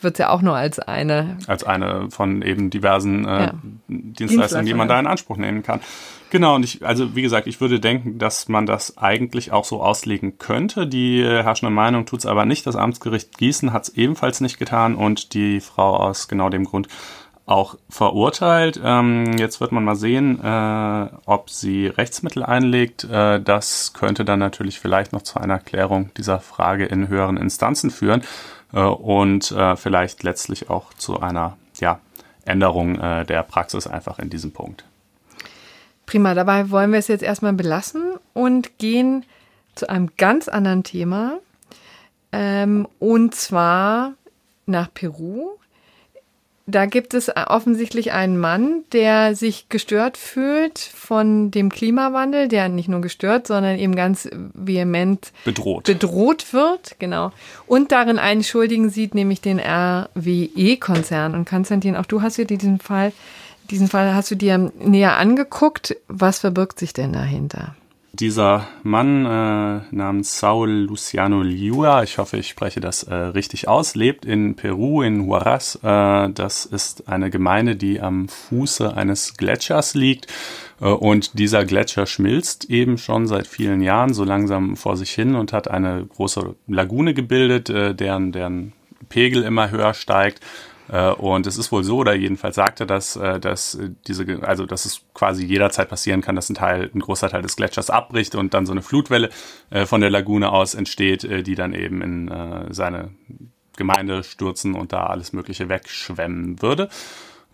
wird ja auch nur als eine als eine von eben diversen äh, ja. Dienstleistungen, die man da in Anspruch nehmen kann. Genau, und ich, also wie gesagt, ich würde denken, dass man das eigentlich auch so auslegen könnte. Die herrschende Meinung tut es aber nicht. Das Amtsgericht Gießen hat es ebenfalls nicht getan und die Frau aus genau dem Grund auch verurteilt. Ähm, jetzt wird man mal sehen, äh, ob sie Rechtsmittel einlegt. Äh, das könnte dann natürlich vielleicht noch zu einer Klärung dieser Frage in höheren Instanzen führen äh, und äh, vielleicht letztlich auch zu einer ja, Änderung äh, der Praxis einfach in diesem Punkt. Prima, dabei wollen wir es jetzt erstmal belassen und gehen zu einem ganz anderen Thema. Ähm, und zwar nach Peru da gibt es offensichtlich einen Mann, der sich gestört fühlt von dem Klimawandel, der nicht nur gestört, sondern eben ganz vehement bedroht, bedroht wird, genau. Und darin einen Schuldigen sieht, nämlich den RWE-Konzern. Und Konstantin, auch du hast dir diesen Fall, diesen Fall hast du dir näher angeguckt. Was verbirgt sich denn dahinter? Dieser Mann äh, namens Saul Luciano Liua, ich hoffe, ich spreche das äh, richtig aus, lebt in Peru, in Huaraz. Äh, das ist eine Gemeinde, die am Fuße eines Gletschers liegt. Äh, und dieser Gletscher schmilzt eben schon seit vielen Jahren so langsam vor sich hin und hat eine große Lagune gebildet, äh, deren, deren Pegel immer höher steigt. Äh, und es ist wohl so, oder jedenfalls sagte das, äh, dass diese, also dass es quasi jederzeit passieren kann, dass ein Teil, ein großer Teil des Gletschers abbricht und dann so eine Flutwelle äh, von der Lagune aus entsteht, die dann eben in seine Gemeinde stürzen und da alles Mögliche wegschwemmen würde.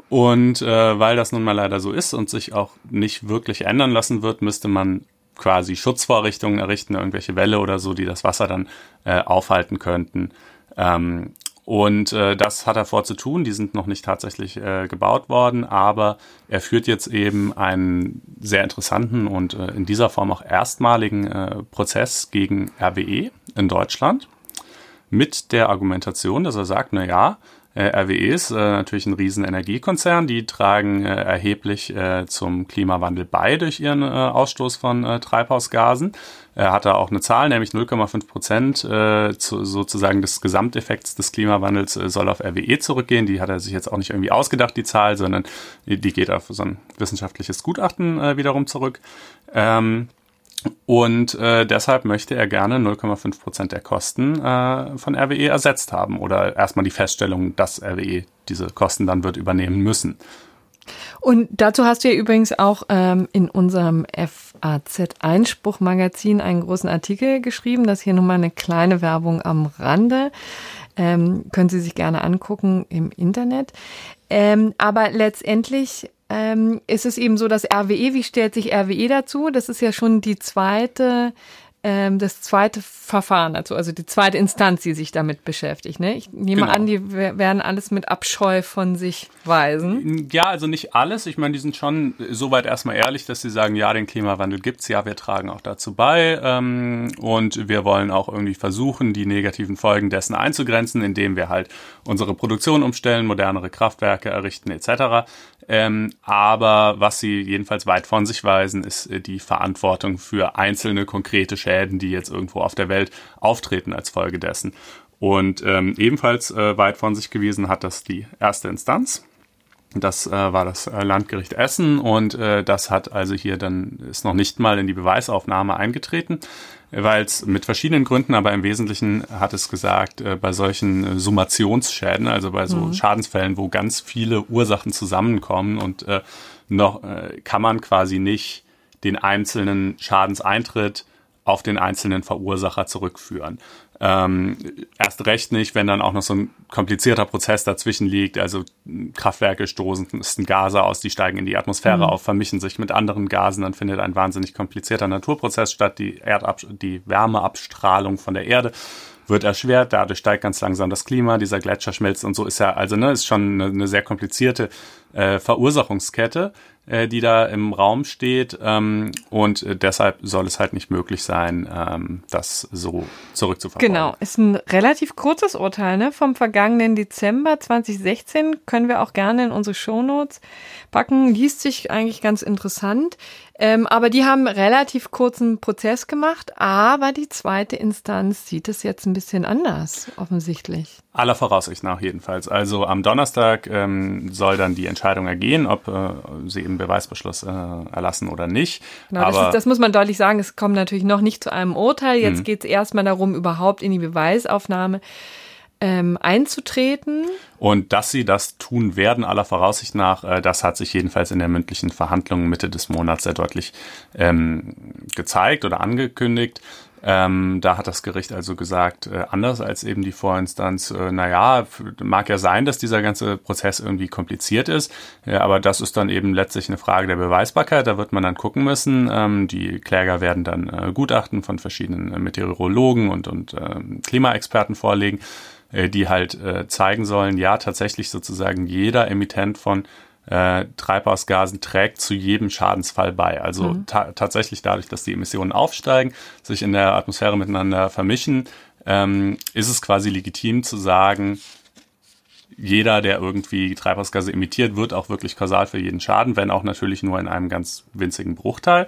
Und äh, weil das nun mal leider so ist und sich auch nicht wirklich ändern lassen wird, müsste man quasi Schutzvorrichtungen errichten, irgendwelche Wälle oder so, die das Wasser dann äh, aufhalten könnten. Ähm, und äh, das hat er vor zu tun. Die sind noch nicht tatsächlich äh, gebaut worden, aber er führt jetzt eben einen sehr interessanten und äh, in dieser Form auch erstmaligen äh, Prozess gegen RWE in Deutschland mit der Argumentation, dass er sagt, na ja, RWE ist äh, natürlich ein riesen Energiekonzern, die tragen äh, erheblich äh, zum Klimawandel bei durch ihren äh, Ausstoß von äh, Treibhausgasen. Er hat da auch eine Zahl, nämlich 0,5 Prozent äh, zu, sozusagen des Gesamteffekts des Klimawandels äh, soll auf RWE zurückgehen. Die hat er sich jetzt auch nicht irgendwie ausgedacht, die Zahl, sondern die, geht auf so ein wissenschaftliches Gutachten äh, wiederum zurück. Ähm, und äh, deshalb möchte er gerne 0,5 Prozent der Kosten äh, von RWE ersetzt haben oder erstmal die Feststellung, dass RWE diese Kosten dann wird übernehmen müssen. Und dazu hast du ja übrigens auch ähm, in unserem FAZ Einspruch Magazin einen großen Artikel geschrieben. Das hier nochmal eine kleine Werbung am Rande. Ähm, können Sie sich gerne angucken im Internet. Ähm, aber letztendlich ähm, ist es eben so, dass RWE, wie stellt sich RWE dazu? Das ist ja schon die zweite ähm, das zweite Verfahren dazu, also die zweite Instanz, die sich damit beschäftigt. Ne? Ich nehme genau. an, die werden alles mit Abscheu von sich weisen. Ja, also nicht alles. Ich meine, die sind schon soweit erstmal ehrlich, dass sie sagen, ja, den Klimawandel gibt's, ja, wir tragen auch dazu bei ähm, und wir wollen auch irgendwie versuchen, die negativen Folgen dessen einzugrenzen, indem wir halt unsere Produktion umstellen, modernere Kraftwerke errichten etc. Ähm, aber was sie jedenfalls weit von sich weisen, ist äh, die Verantwortung für einzelne konkrete Schäden, die jetzt irgendwo auf der Welt auftreten als Folge dessen. Und ähm, ebenfalls äh, weit von sich gewiesen hat das die erste Instanz. Das äh, war das äh, Landgericht Essen und äh, das hat also hier dann ist noch nicht mal in die Beweisaufnahme eingetreten, weil es mit verschiedenen Gründen, aber im Wesentlichen hat es gesagt, äh, bei solchen äh, Summationsschäden, also bei so mhm. Schadensfällen, wo ganz viele Ursachen zusammenkommen und äh, noch äh, kann man quasi nicht den einzelnen Schadenseintritt auf den einzelnen Verursacher zurückführen. Ähm, erst recht nicht, wenn dann auch noch so ein komplizierter Prozess dazwischen liegt. Also Kraftwerke stoßen Gase aus, die steigen in die Atmosphäre mhm. auf, vermischen sich mit anderen Gasen, dann findet ein wahnsinnig komplizierter Naturprozess statt, die, Erdab die Wärmeabstrahlung von der Erde wird erschwert, dadurch steigt ganz langsam das Klima, dieser Gletscher schmilzt und so ist ja, also ne, ist schon eine, eine sehr komplizierte äh, Verursachungskette, äh, die da im Raum steht ähm, und äh, deshalb soll es halt nicht möglich sein, ähm, das so zurückzuverfolgen. Genau, ist ein relativ kurzes Urteil ne? vom vergangenen Dezember 2016, können wir auch gerne in unsere Shownotes packen, liest sich eigentlich ganz interessant. Ähm, aber die haben relativ kurzen Prozess gemacht, aber die zweite Instanz sieht es jetzt ein bisschen anders, offensichtlich. Aller Voraussicht nach jedenfalls. Also am Donnerstag ähm, soll dann die Entscheidung ergehen, ob äh, sie eben Beweisbeschluss äh, erlassen oder nicht. Genau, Aber das, ist, das, muss man deutlich sagen. Es kommt natürlich noch nicht zu einem Urteil. Jetzt mhm. geht es erstmal darum, überhaupt in die Beweisaufnahme ähm, einzutreten. Und dass sie das tun werden, aller Voraussicht nach, äh, das hat sich jedenfalls in der mündlichen Verhandlung Mitte des Monats sehr deutlich ähm, gezeigt oder angekündigt. Ähm, da hat das Gericht also gesagt, äh, anders als eben die Vorinstanz, äh, naja, mag ja sein, dass dieser ganze Prozess irgendwie kompliziert ist, ja, aber das ist dann eben letztlich eine Frage der Beweisbarkeit. Da wird man dann gucken müssen. Ähm, die Kläger werden dann äh, Gutachten von verschiedenen Meteorologen und, und äh, Klimaexperten vorlegen, äh, die halt äh, zeigen sollen, ja, tatsächlich sozusagen jeder Emittent von äh, Treibhausgasen trägt zu jedem Schadensfall bei. Also mhm. ta tatsächlich dadurch, dass die Emissionen aufsteigen, sich in der Atmosphäre miteinander vermischen, ähm, ist es quasi legitim zu sagen, jeder, der irgendwie Treibhausgase emittiert, wird auch wirklich kausal für jeden Schaden, wenn auch natürlich nur in einem ganz winzigen Bruchteil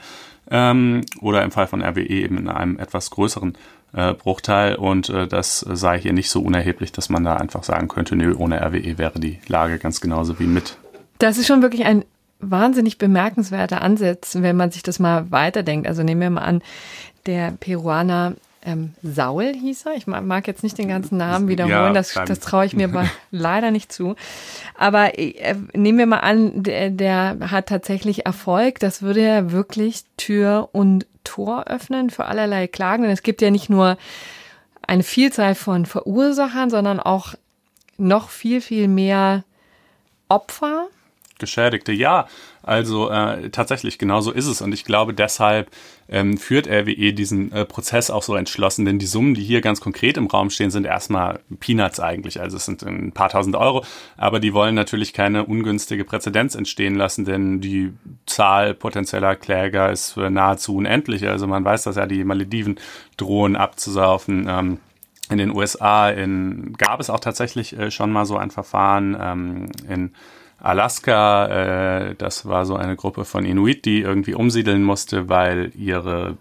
ähm, oder im Fall von RWE eben in einem etwas größeren äh, Bruchteil. Und äh, das sei hier nicht so unerheblich, dass man da einfach sagen könnte, nö, ohne RWE wäre die Lage ganz genauso wie mit das ist schon wirklich ein wahnsinnig bemerkenswerter Ansatz, wenn man sich das mal weiterdenkt. Also nehmen wir mal an, der Peruaner ähm, Saul hieß er. Ich mag jetzt nicht den ganzen Namen wiederholen, ja, das, das traue ich mir leider nicht zu. Aber äh, nehmen wir mal an, der, der hat tatsächlich Erfolg. Das würde ja wirklich Tür und Tor öffnen für allerlei Klagen. Und es gibt ja nicht nur eine Vielzahl von Verursachern, sondern auch noch viel, viel mehr Opfer Geschädigte. Ja, also äh, tatsächlich, genau so ist es. Und ich glaube, deshalb ähm, führt RWE diesen äh, Prozess auch so entschlossen, denn die Summen, die hier ganz konkret im Raum stehen, sind erstmal Peanuts eigentlich. Also es sind ein paar tausend Euro, aber die wollen natürlich keine ungünstige Präzedenz entstehen lassen, denn die Zahl potenzieller Kläger ist nahezu unendlich. Also man weiß, dass ja die Malediven drohen abzusaufen. Ähm, in den USA in, gab es auch tatsächlich äh, schon mal so ein Verfahren ähm, in Alaska. Äh, das war so eine Gruppe von Inuit, die irgendwie umsiedeln musste, weil ihre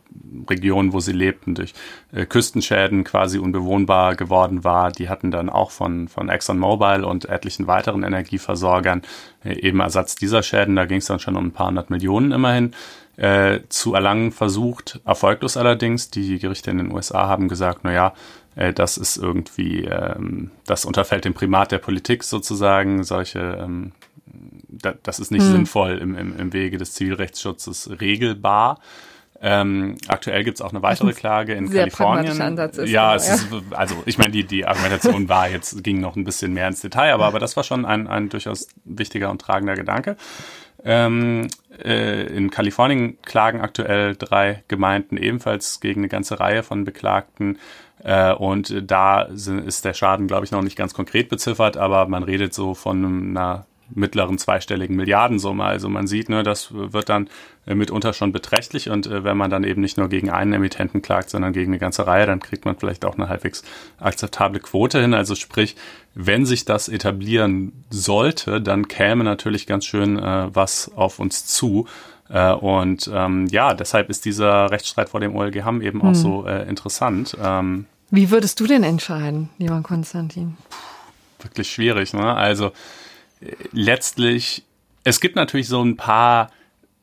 Region, wo sie lebten, durch äh, Küstenschäden quasi unbewohnbar geworden war. Die hatten dann auch von, von ExxonMobil und etlichen weiteren Energieversorgern äh, eben Ersatz dieser Schäden. Da ging es dann schon um ein paar hundert Millionen immerhin. Äh, zu erlangen versucht, erfolglos allerdings. Die Gerichte in den USA haben gesagt, na ja, äh, das ist irgendwie, ähm, das unterfällt dem Primat der Politik sozusagen, solche ähm, das ist nicht hm. sinnvoll im, im, im Wege des Zivilrechtsschutzes regelbar. Ähm, aktuell gibt es auch eine weitere Klage in sehr Kalifornien. Ansatz ist ja, es ja. Ist, also ich meine, die, die Argumentation war jetzt, ging noch ein bisschen mehr ins Detail, aber, aber das war schon ein, ein durchaus wichtiger und tragender Gedanke. Ähm, äh, in Kalifornien klagen aktuell drei Gemeinden ebenfalls gegen eine ganze Reihe von Beklagten. Äh, und da sind, ist der Schaden, glaube ich, noch nicht ganz konkret beziffert, aber man redet so von einer mittleren zweistelligen Milliardensumme. Also man sieht, ne, das wird dann äh, mitunter schon beträchtlich und äh, wenn man dann eben nicht nur gegen einen Emittenten klagt, sondern gegen eine ganze Reihe, dann kriegt man vielleicht auch eine halbwegs akzeptable Quote hin. Also sprich, wenn sich das etablieren sollte, dann käme natürlich ganz schön äh, was auf uns zu. Äh, und ähm, ja, deshalb ist dieser Rechtsstreit vor dem OLG Hamm eben hm. auch so äh, interessant. Ähm, Wie würdest du denn entscheiden, lieber Konstantin? Wirklich schwierig, ne? Also letztlich, es gibt natürlich so ein paar,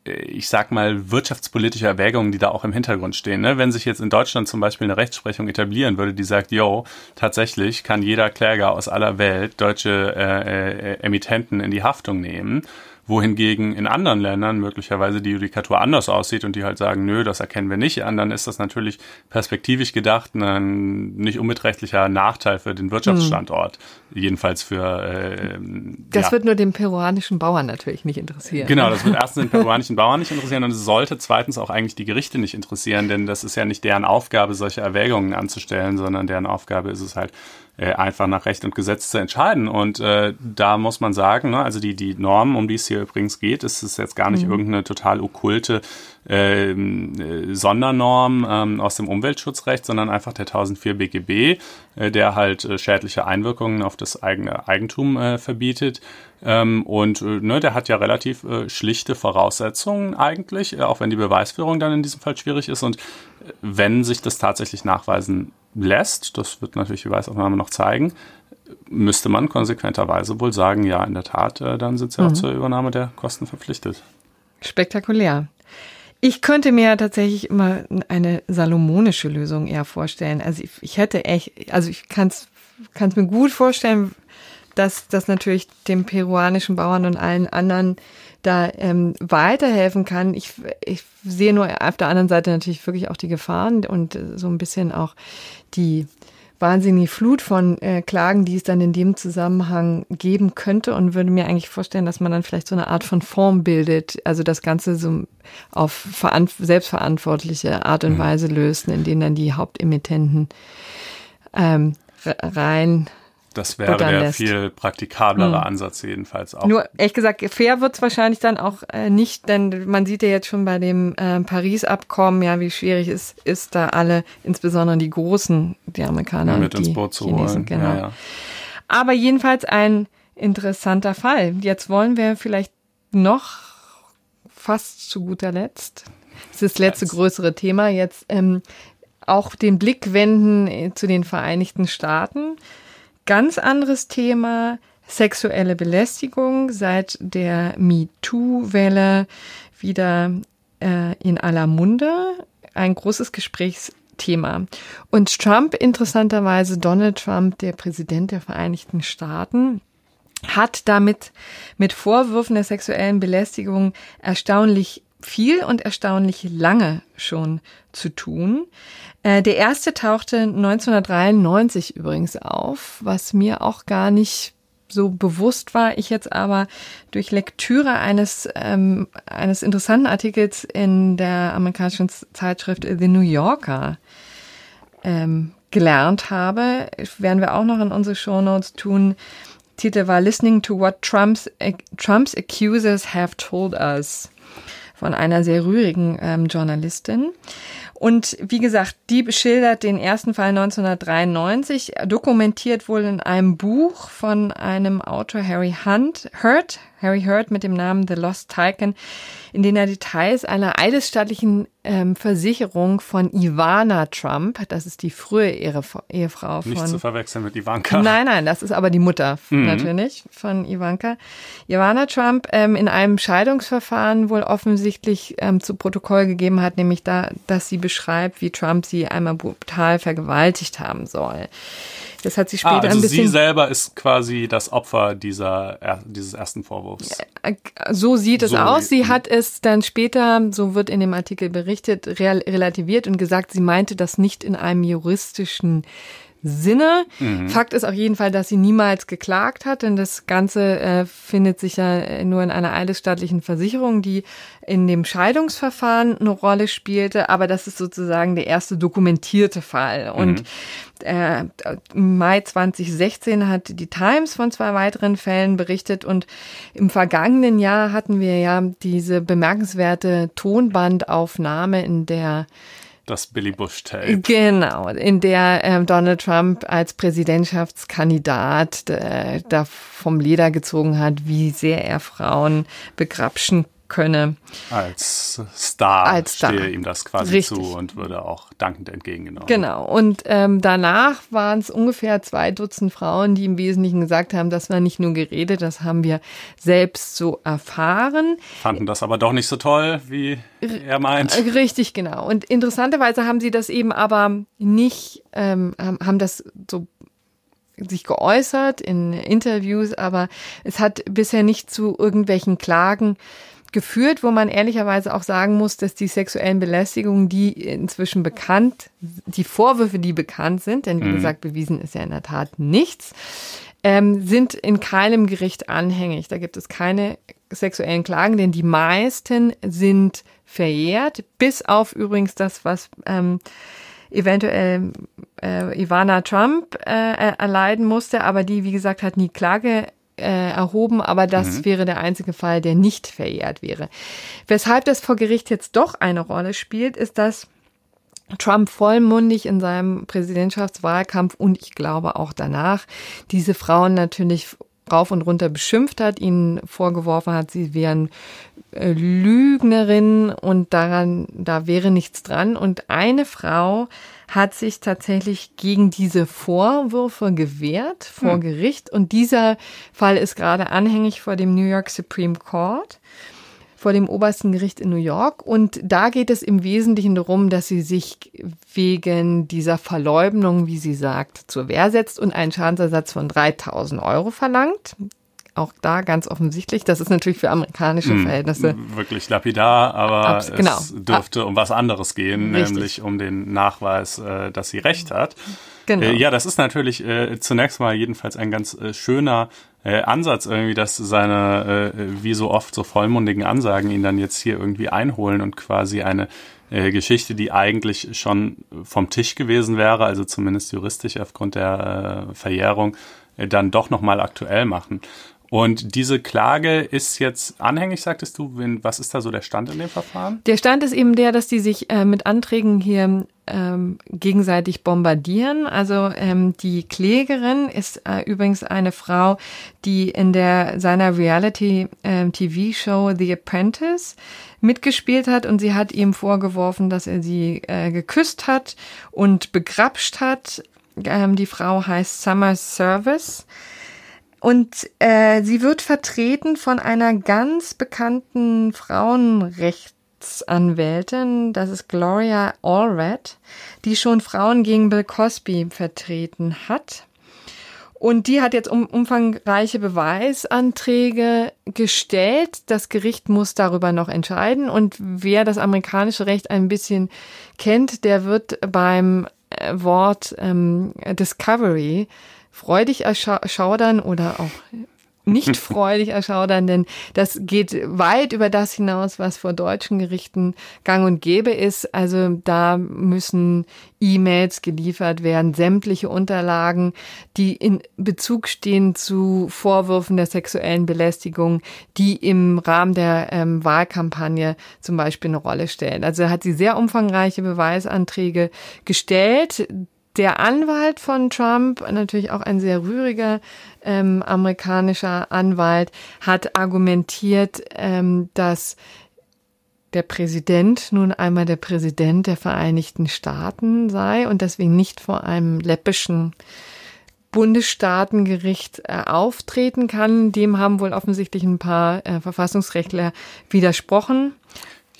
äh, ich sag mal, wirtschaftspolitische Erwägungen, die da auch im Hintergrund stehen. Ne? Wenn sich jetzt in Deutschland zum Beispiel eine Rechtsprechung etablieren würde, die sagt, yo, tatsächlich kann jeder Kläger aus aller Welt deutsche äh, äh, Emittenten in die Haftung nehmen wohingegen in anderen Ländern möglicherweise die Judikatur anders aussieht und die halt sagen, nö, das erkennen wir nicht an, dann ist das natürlich perspektivisch gedacht ein nicht unbeträchtlicher Nachteil für den Wirtschaftsstandort. Hm. Jedenfalls für. Äh, das ja. wird nur den peruanischen Bauern natürlich nicht interessieren. Genau, das wird erstens den peruanischen Bauern nicht interessieren und es sollte zweitens auch eigentlich die Gerichte nicht interessieren, denn das ist ja nicht deren Aufgabe, solche Erwägungen anzustellen, sondern deren Aufgabe ist es halt, äh, einfach nach Recht und Gesetz zu entscheiden. Und äh, da muss man sagen, ne, also die, die Norm, um die es hier übrigens geht, ist es jetzt gar nicht mhm. irgendeine total okkulte ähm, äh, Sondernorm ähm, aus dem Umweltschutzrecht, sondern einfach der 1004 BGB, äh, der halt äh, schädliche Einwirkungen auf das eigene Eigentum äh, verbietet. Ähm, und äh, ne, der hat ja relativ schlichte Voraussetzungen eigentlich, auch wenn die Beweisführung dann in diesem Fall schwierig ist. Und wenn sich das tatsächlich nachweisen lässt, das wird natürlich die Beweisaufnahme noch zeigen, müsste man konsequenterweise wohl sagen, ja, in der Tat, äh, dann sind sie mhm. auch zur Übernahme der Kosten verpflichtet. Spektakulär. Ich könnte mir tatsächlich immer eine salomonische Lösung eher vorstellen. Also ich, ich hätte echt, also ich kann es mir gut vorstellen, dass das natürlich dem peruanischen Bauern und allen anderen da ähm, weiterhelfen kann. Ich, ich sehe nur auf der anderen Seite natürlich wirklich auch die Gefahren und so ein bisschen auch die wahnsinnige Flut von äh, Klagen, die es dann in dem Zusammenhang geben könnte und würde mir eigentlich vorstellen, dass man dann vielleicht so eine Art von Form bildet, also das Ganze so auf selbstverantwortliche Art und mhm. Weise löst, in denen dann die Hauptemittenten ähm, rein das wäre der lässt. viel praktikablere hm. Ansatz jedenfalls auch. Nur, ehrlich gesagt, fair wird es wahrscheinlich dann auch äh, nicht, denn man sieht ja jetzt schon bei dem äh, Paris-Abkommen, ja, wie schwierig es ist, da alle, insbesondere die Großen, die Amerikaner ja, mit ins Boot zu Chinesen, holen. Genau. Ja, ja. Aber jedenfalls ein interessanter Fall. Jetzt wollen wir vielleicht noch fast zu guter Letzt, das ist das letzte größere Thema, jetzt ähm, auch den Blick wenden äh, zu den Vereinigten Staaten. Ganz anderes Thema, sexuelle Belästigung seit der MeToo-Welle wieder äh, in aller Munde. Ein großes Gesprächsthema. Und Trump, interessanterweise Donald Trump, der Präsident der Vereinigten Staaten, hat damit mit Vorwürfen der sexuellen Belästigung erstaunlich viel und erstaunlich lange schon zu tun. Äh, der erste tauchte 1993 übrigens auf, was mir auch gar nicht so bewusst war. Ich jetzt aber durch Lektüre eines, ähm, eines interessanten Artikels in der amerikanischen Zeitschrift The New Yorker ähm, gelernt habe. Werden wir auch noch in unsere Show Notes tun. Titel war Listening to what Trump's, Trump's accusers have told us von einer sehr rührigen ähm, Journalistin. Und wie gesagt, die beschildert den ersten Fall 1993, dokumentiert wohl in einem Buch von einem Autor Harry Hunt, Hurt, Harry Hurt mit dem Namen The Lost Tycoon, in dem er Details einer eidesstattlichen ähm, Versicherung von Ivana Trump, das ist die frühe Ehefrau von... Nicht zu verwechseln mit Ivanka. Nein, nein, das ist aber die Mutter mhm. natürlich von Ivanka. Ivana Trump ähm, in einem Scheidungsverfahren wohl offensichtlich ähm, zu Protokoll gegeben hat, nämlich da, dass sie beschreibt, wie Trump sie einmal brutal vergewaltigt haben soll. Das hat sie später ah, also ein bisschen. Sie selber ist quasi das Opfer dieser, dieses ersten Vorwurfs. Äh, so sieht es so aus. Sie hat es dann später, so wird in dem Artikel berichtet, relativiert und gesagt, sie meinte das nicht in einem juristischen Sinne. Mhm. Fakt ist auf jeden Fall, dass sie niemals geklagt hat, denn das Ganze äh, findet sich ja nur in einer eidesstaatlichen Versicherung, die in dem Scheidungsverfahren eine Rolle spielte, aber das ist sozusagen der erste dokumentierte Fall. Und mhm. äh, Mai 2016 hat die Times von zwei weiteren Fällen berichtet und im vergangenen Jahr hatten wir ja diese bemerkenswerte Tonbandaufnahme, in der das Billy Bush Tape. Genau, in der äh, Donald Trump als Präsidentschaftskandidat äh, da vom Leder gezogen hat, wie sehr er Frauen begrapschen könne. Als Star, Als Star. stehe ihm das quasi Richtig. zu und würde auch dankend entgegengenommen. Genau. Und ähm, danach waren es ungefähr zwei Dutzend Frauen, die im Wesentlichen gesagt haben, das war nicht nur Gerede, das haben wir selbst so erfahren. Fanden das aber doch nicht so toll, wie er meint. Richtig, genau. Und interessanterweise haben sie das eben aber nicht, ähm, haben das so sich geäußert in Interviews, aber es hat bisher nicht zu irgendwelchen Klagen geführt, wo man ehrlicherweise auch sagen muss, dass die sexuellen Belästigungen, die inzwischen bekannt, die Vorwürfe, die bekannt sind, denn wie mhm. gesagt, bewiesen ist ja in der Tat nichts, ähm, sind in keinem Gericht anhängig. Da gibt es keine sexuellen Klagen, denn die meisten sind verjährt, bis auf übrigens das, was ähm, eventuell äh, Ivana Trump äh, erleiden musste, aber die, wie gesagt, hat nie Klage äh, erhoben, aber das mhm. wäre der einzige Fall, der nicht verjährt wäre. Weshalb das vor Gericht jetzt doch eine Rolle spielt, ist, dass Trump vollmundig in seinem Präsidentschaftswahlkampf und ich glaube auch danach diese Frauen natürlich rauf und runter beschimpft hat, ihnen vorgeworfen hat, sie wären äh, Lügnerinnen und daran, da wäre nichts dran. Und eine Frau hat sich tatsächlich gegen diese Vorwürfe gewehrt vor hm. Gericht. Und dieser Fall ist gerade anhängig vor dem New York Supreme Court vor dem obersten Gericht in New York. Und da geht es im Wesentlichen darum, dass sie sich wegen dieser Verleumdung, wie sie sagt, zur Wehr setzt und einen Schadensersatz von 3000 Euro verlangt. Auch da ganz offensichtlich, das ist natürlich für amerikanische hm, Verhältnisse. Wirklich lapidar, aber Abs genau. es dürfte um was anderes gehen, Richtig. nämlich um den Nachweis, äh, dass sie Recht hat. Genau. Äh, ja, das ist natürlich äh, zunächst mal jedenfalls ein ganz schöner äh, Ansatz irgendwie, dass seine, äh, wie so oft, so vollmundigen Ansagen ihn dann jetzt hier irgendwie einholen und quasi eine äh, Geschichte, die eigentlich schon vom Tisch gewesen wäre, also zumindest juristisch aufgrund der äh, Verjährung, äh, dann doch nochmal aktuell machen. Und diese Klage ist jetzt anhängig, sagtest du. Was ist da so der Stand in dem Verfahren? Der Stand ist eben der, dass die sich äh, mit Anträgen hier ähm, gegenseitig bombardieren. Also ähm, die Klägerin ist äh, übrigens eine Frau, die in der seiner Reality-TV-Show ähm, The Apprentice mitgespielt hat und sie hat ihm vorgeworfen, dass er sie äh, geküsst hat und begrapscht hat. Ähm, die Frau heißt Summer Service. Und äh, sie wird vertreten von einer ganz bekannten Frauenrechtsanwältin, das ist Gloria Allred, die schon Frauen gegen Bill Cosby vertreten hat. Und die hat jetzt um, umfangreiche Beweisanträge gestellt. Das Gericht muss darüber noch entscheiden. Und wer das amerikanische Recht ein bisschen kennt, der wird beim äh, Wort ähm, Discovery freudig erschaudern oder auch nicht freudig erschaudern, denn das geht weit über das hinaus, was vor deutschen Gerichten gang und gäbe ist. Also da müssen E-Mails geliefert werden, sämtliche Unterlagen, die in Bezug stehen zu Vorwürfen der sexuellen Belästigung, die im Rahmen der ähm, Wahlkampagne zum Beispiel eine Rolle stellen. Also hat sie sehr umfangreiche Beweisanträge gestellt der Anwalt von Trump, natürlich auch ein sehr rühriger ähm, amerikanischer Anwalt, hat argumentiert, ähm, dass der Präsident nun einmal der Präsident der Vereinigten Staaten sei und deswegen nicht vor einem läppischen Bundesstaatengericht äh, auftreten kann. Dem haben wohl offensichtlich ein paar äh, Verfassungsrechtler widersprochen.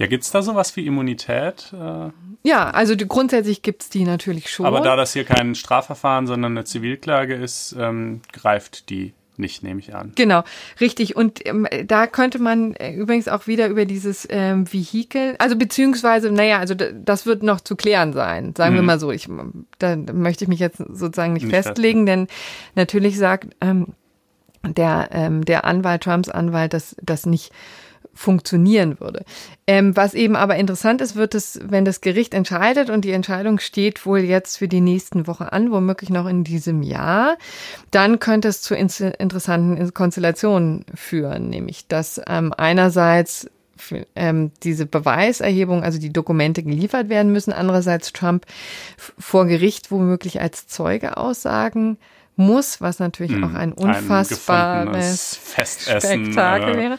Ja, gibt's da sowas wie Immunität? Äh? Ja, also die, grundsätzlich gibt's die natürlich schon. Aber da das hier kein Strafverfahren, sondern eine Zivilklage ist, ähm, greift die nicht, nehme ich an. Genau, richtig. Und ähm, da könnte man äh, übrigens auch wieder über dieses ähm, Vehikel, also beziehungsweise, naja, also das wird noch zu klären sein, sagen mhm. wir mal so. Ich, da möchte ich mich jetzt sozusagen nicht, nicht festlegen, denn natürlich sagt ähm, der, ähm, der Anwalt, Trumps Anwalt, dass das nicht funktionieren würde. Ähm, was eben aber interessant ist, wird es, wenn das Gericht entscheidet und die Entscheidung steht wohl jetzt für die nächsten Wochen an, womöglich noch in diesem Jahr, dann könnte es zu interessanten Konstellationen führen, nämlich dass ähm, einerseits ähm, diese Beweiserhebung, also die Dokumente geliefert werden müssen, andererseits Trump vor Gericht womöglich als Zeuge aussagen muss, was natürlich mm, auch ein unfassbares ein Spektakel wäre.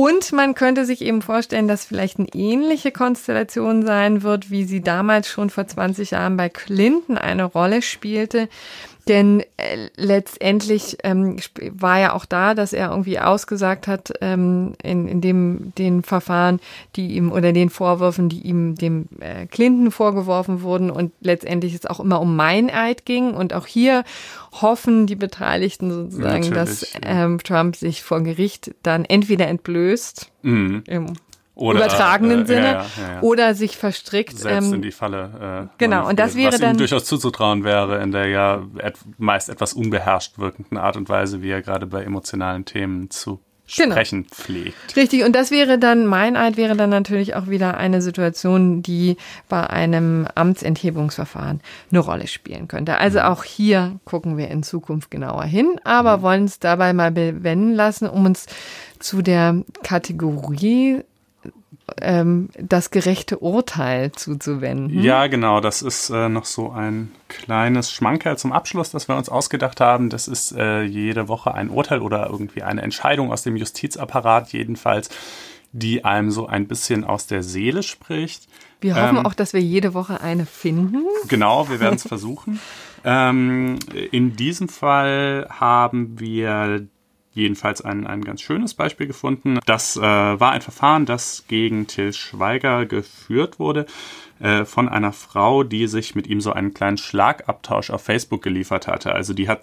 Und man könnte sich eben vorstellen, dass vielleicht eine ähnliche Konstellation sein wird, wie sie damals schon vor 20 Jahren bei Clinton eine Rolle spielte. Denn äh, letztendlich ähm, war ja auch da, dass er irgendwie ausgesagt hat ähm, in, in dem den Verfahren, die ihm oder den Vorwürfen, die ihm dem äh, Clinton vorgeworfen wurden. Und letztendlich es auch immer um Meineid ging. Und auch hier hoffen die Beteiligten sozusagen, Natürlich, dass ähm, Trump sich vor Gericht dann entweder entblößt mhm. im oder, übertragenen äh, Sinne ja, ja, ja, oder sich verstrickt selbst ähm, in die Falle. Äh, genau und das wäre was dann ihm durchaus zuzutrauen wäre in der ja et meist etwas unbeherrscht wirkenden Art und Weise, wie er gerade bei emotionalen Themen zu genau. sprechen pflegt. Richtig, und das wäre dann, mein Eid wäre dann natürlich auch wieder eine Situation, die bei einem Amtsenthebungsverfahren eine Rolle spielen könnte. Also mhm. auch hier gucken wir in Zukunft genauer hin, aber mhm. wollen es dabei mal bewenden lassen, um uns zu der Kategorie ähm, das gerechte Urteil zuzuwenden. Ja, genau. Das ist äh, noch so ein kleines Schmankerl zum Abschluss, das wir uns ausgedacht haben. Das ist äh, jede Woche ein Urteil oder irgendwie eine Entscheidung aus dem Justizapparat jedenfalls, die einem so ein bisschen aus der Seele spricht. Wir hoffen ähm, auch, dass wir jede Woche eine finden. Genau, wir werden es versuchen. Ähm, in diesem Fall haben wir jedenfalls ein, ein ganz schönes Beispiel gefunden. Das äh, war ein Verfahren, das gegen Till Schweiger geführt wurde äh, von einer Frau, die sich mit ihm so einen kleinen Schlagabtausch auf Facebook geliefert hatte. Also die hat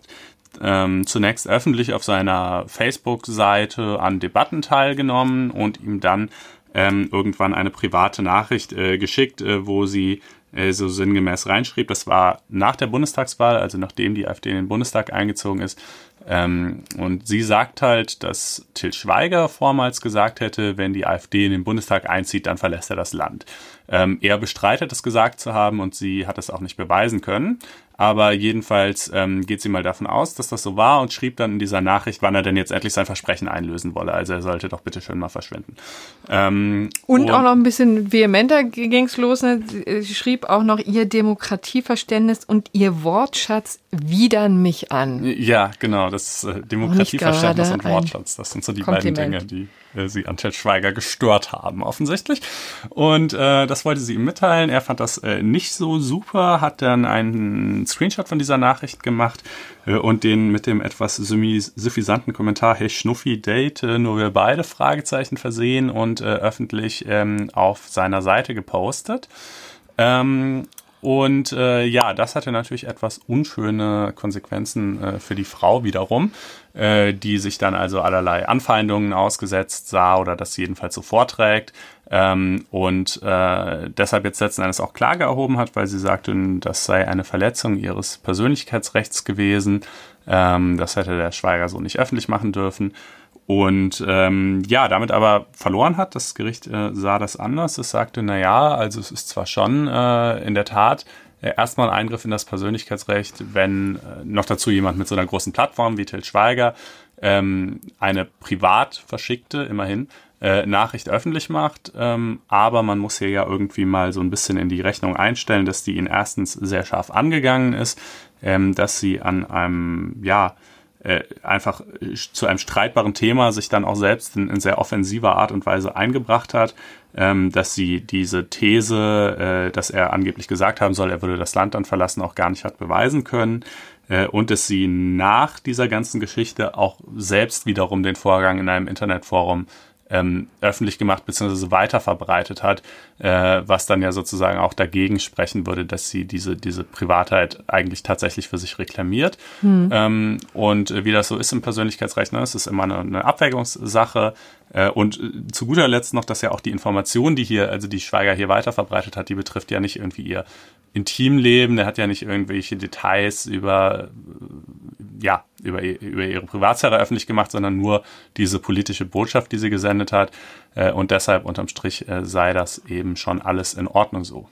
ähm, zunächst öffentlich auf seiner Facebook-Seite an Debatten teilgenommen und ihm dann ähm, irgendwann eine private Nachricht äh, geschickt, äh, wo sie äh, so sinngemäß reinschrieb. Das war nach der Bundestagswahl, also nachdem die AfD in den Bundestag eingezogen ist. Ähm, und sie sagt halt, dass Till Schweiger vormals gesagt hätte, wenn die AfD in den Bundestag einzieht, dann verlässt er das Land. Ähm, er bestreitet es gesagt zu haben und sie hat es auch nicht beweisen können. Aber jedenfalls ähm, geht sie mal davon aus, dass das so war und schrieb dann in dieser Nachricht, wann er denn jetzt endlich sein Versprechen einlösen wolle. Also er sollte doch bitte schön mal verschwinden. Ähm, und, und, auch noch ein bisschen vehementer ging's los. Ne? Sie schrieb auch noch, ihr Demokratieverständnis und ihr Wortschatz widern mich an. Ja, genau. Das äh, Demokratieverständnis und Wortschatz, das sind so die beiden Dinge, die äh, sie an Ted Schweiger gestört haben, offensichtlich. Und äh, das wollte sie ihm mitteilen. Er fand das äh, nicht so super, hat dann einen Screenshot von dieser Nachricht gemacht äh, und den mit dem etwas suffisanten Kommentar, hey Schnuffi, Date, äh, nur wir beide Fragezeichen versehen und äh, öffentlich ähm, auf seiner Seite gepostet. Ähm, und äh, ja, das hatte natürlich etwas unschöne Konsequenzen äh, für die Frau wiederum, äh, die sich dann also allerlei Anfeindungen ausgesetzt sah oder das jedenfalls so vorträgt. Ähm, und äh, deshalb jetzt letzten Endes auch Klage erhoben hat, weil sie sagte, das sei eine Verletzung ihres Persönlichkeitsrechts gewesen. Ähm, das hätte der Schweiger so nicht öffentlich machen dürfen. Und ähm, ja, damit aber verloren hat. Das Gericht äh, sah das anders. Es sagte, na ja, also es ist zwar schon äh, in der Tat äh, erstmal ein Eingriff in das Persönlichkeitsrecht, wenn äh, noch dazu jemand mit so einer großen Plattform wie Till Schweiger ähm, eine privat verschickte, immerhin, äh, Nachricht öffentlich macht. Ähm, aber man muss hier ja irgendwie mal so ein bisschen in die Rechnung einstellen, dass die ihn erstens sehr scharf angegangen ist, ähm, dass sie an einem, ja, äh, einfach zu einem streitbaren Thema sich dann auch selbst in, in sehr offensiver Art und Weise eingebracht hat, ähm, dass sie diese These, äh, dass er angeblich gesagt haben soll, er würde das Land dann verlassen, auch gar nicht hat beweisen können äh, und dass sie nach dieser ganzen Geschichte auch selbst wiederum den Vorgang in einem Internetforum ähm, öffentlich gemacht bzw. weiter verbreitet hat, äh, was dann ja sozusagen auch dagegen sprechen würde, dass sie diese, diese Privatheit eigentlich tatsächlich für sich reklamiert. Hm. Ähm, und wie das so ist im Persönlichkeitsrecht, ne, es ist immer eine, eine Abwägungssache. Äh, und äh, zu guter Letzt noch, dass ja auch die Information, die hier, also die Schweiger hier weiter verbreitet hat, die betrifft ja nicht irgendwie ihr Intimleben, der hat ja nicht irgendwelche Details über, ja, über, über ihre Privatsphäre öffentlich gemacht, sondern nur diese politische Botschaft, die sie gesendet hat. Äh, und deshalb unterm Strich äh, sei das eben schon alles in Ordnung so.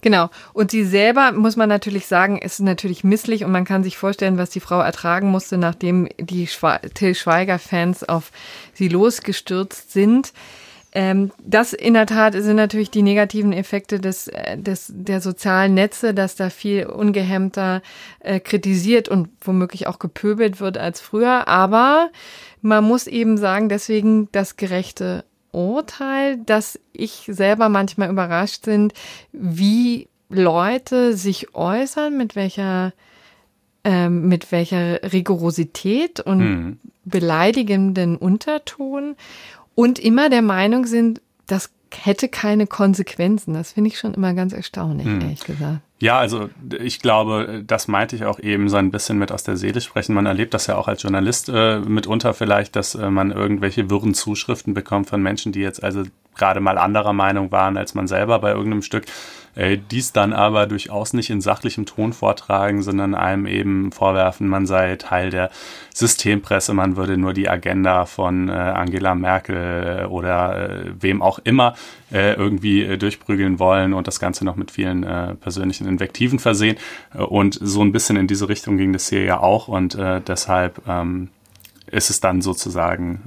Genau. Und sie selber, muss man natürlich sagen, ist natürlich misslich und man kann sich vorstellen, was die Frau ertragen musste, nachdem die Schwe Till Schweiger-Fans auf sie losgestürzt sind. Ähm, das in der Tat sind natürlich die negativen Effekte des, äh, des, der sozialen Netze, dass da viel ungehemmter äh, kritisiert und womöglich auch gepöbelt wird als früher. Aber man muss eben sagen, deswegen das gerechte Urteil, dass ich selber manchmal überrascht sind, wie Leute sich äußern, mit welcher ähm, mit welcher Rigorosität und mhm. beleidigenden Unterton und immer der Meinung sind, das hätte keine Konsequenzen. Das finde ich schon immer ganz erstaunlich, hm. ehrlich gesagt. Ja, also ich glaube, das meinte ich auch eben so ein bisschen mit aus der Seele sprechen. Man erlebt das ja auch als Journalist äh, mitunter vielleicht, dass äh, man irgendwelche wirren Zuschriften bekommt von Menschen, die jetzt also gerade mal anderer Meinung waren als man selber bei irgendeinem Stück, äh, dies dann aber durchaus nicht in sachlichem Ton vortragen, sondern einem eben vorwerfen, man sei Teil der Systempresse, man würde nur die Agenda von äh, Angela Merkel äh, oder äh, wem auch immer äh, irgendwie äh, durchprügeln wollen und das Ganze noch mit vielen persönlichen Invektiven versehen. Und so ein bisschen in diese Richtung ging das hier ja auch und deshalb ähm, ist es dann sozusagen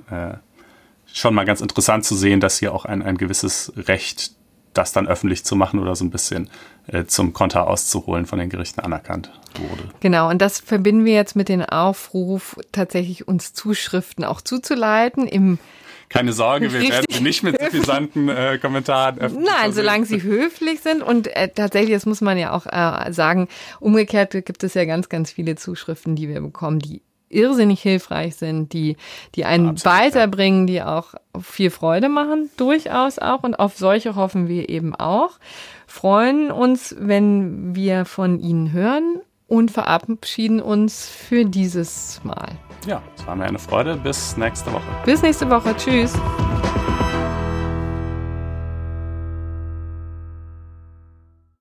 schon mal ganz interessant zu sehen, dass hier auch ein, ein gewisses Recht das dann öffentlich zu machen oder so ein bisschen äh, zum Konter auszuholen von den Gerichten anerkannt wurde. Genau, und das verbinden wir jetzt mit dem Aufruf, tatsächlich uns Zuschriften auch zuzuleiten im keine Sorge, wir werden sie nicht mit suffisanten äh, Kommentaren öffnen. Nein, solange sie höflich sind und äh, tatsächlich, das muss man ja auch äh, sagen, umgekehrt gibt es ja ganz, ganz viele Zuschriften, die wir bekommen, die irrsinnig hilfreich sind, die, die einen Absolut, weiterbringen, die auch viel Freude machen, durchaus auch. Und auf solche hoffen wir eben auch. Freuen uns, wenn wir von Ihnen hören und verabschieden uns für dieses Mal. Ja, es war mir eine Freude. Bis nächste Woche. Bis nächste Woche. Tschüss.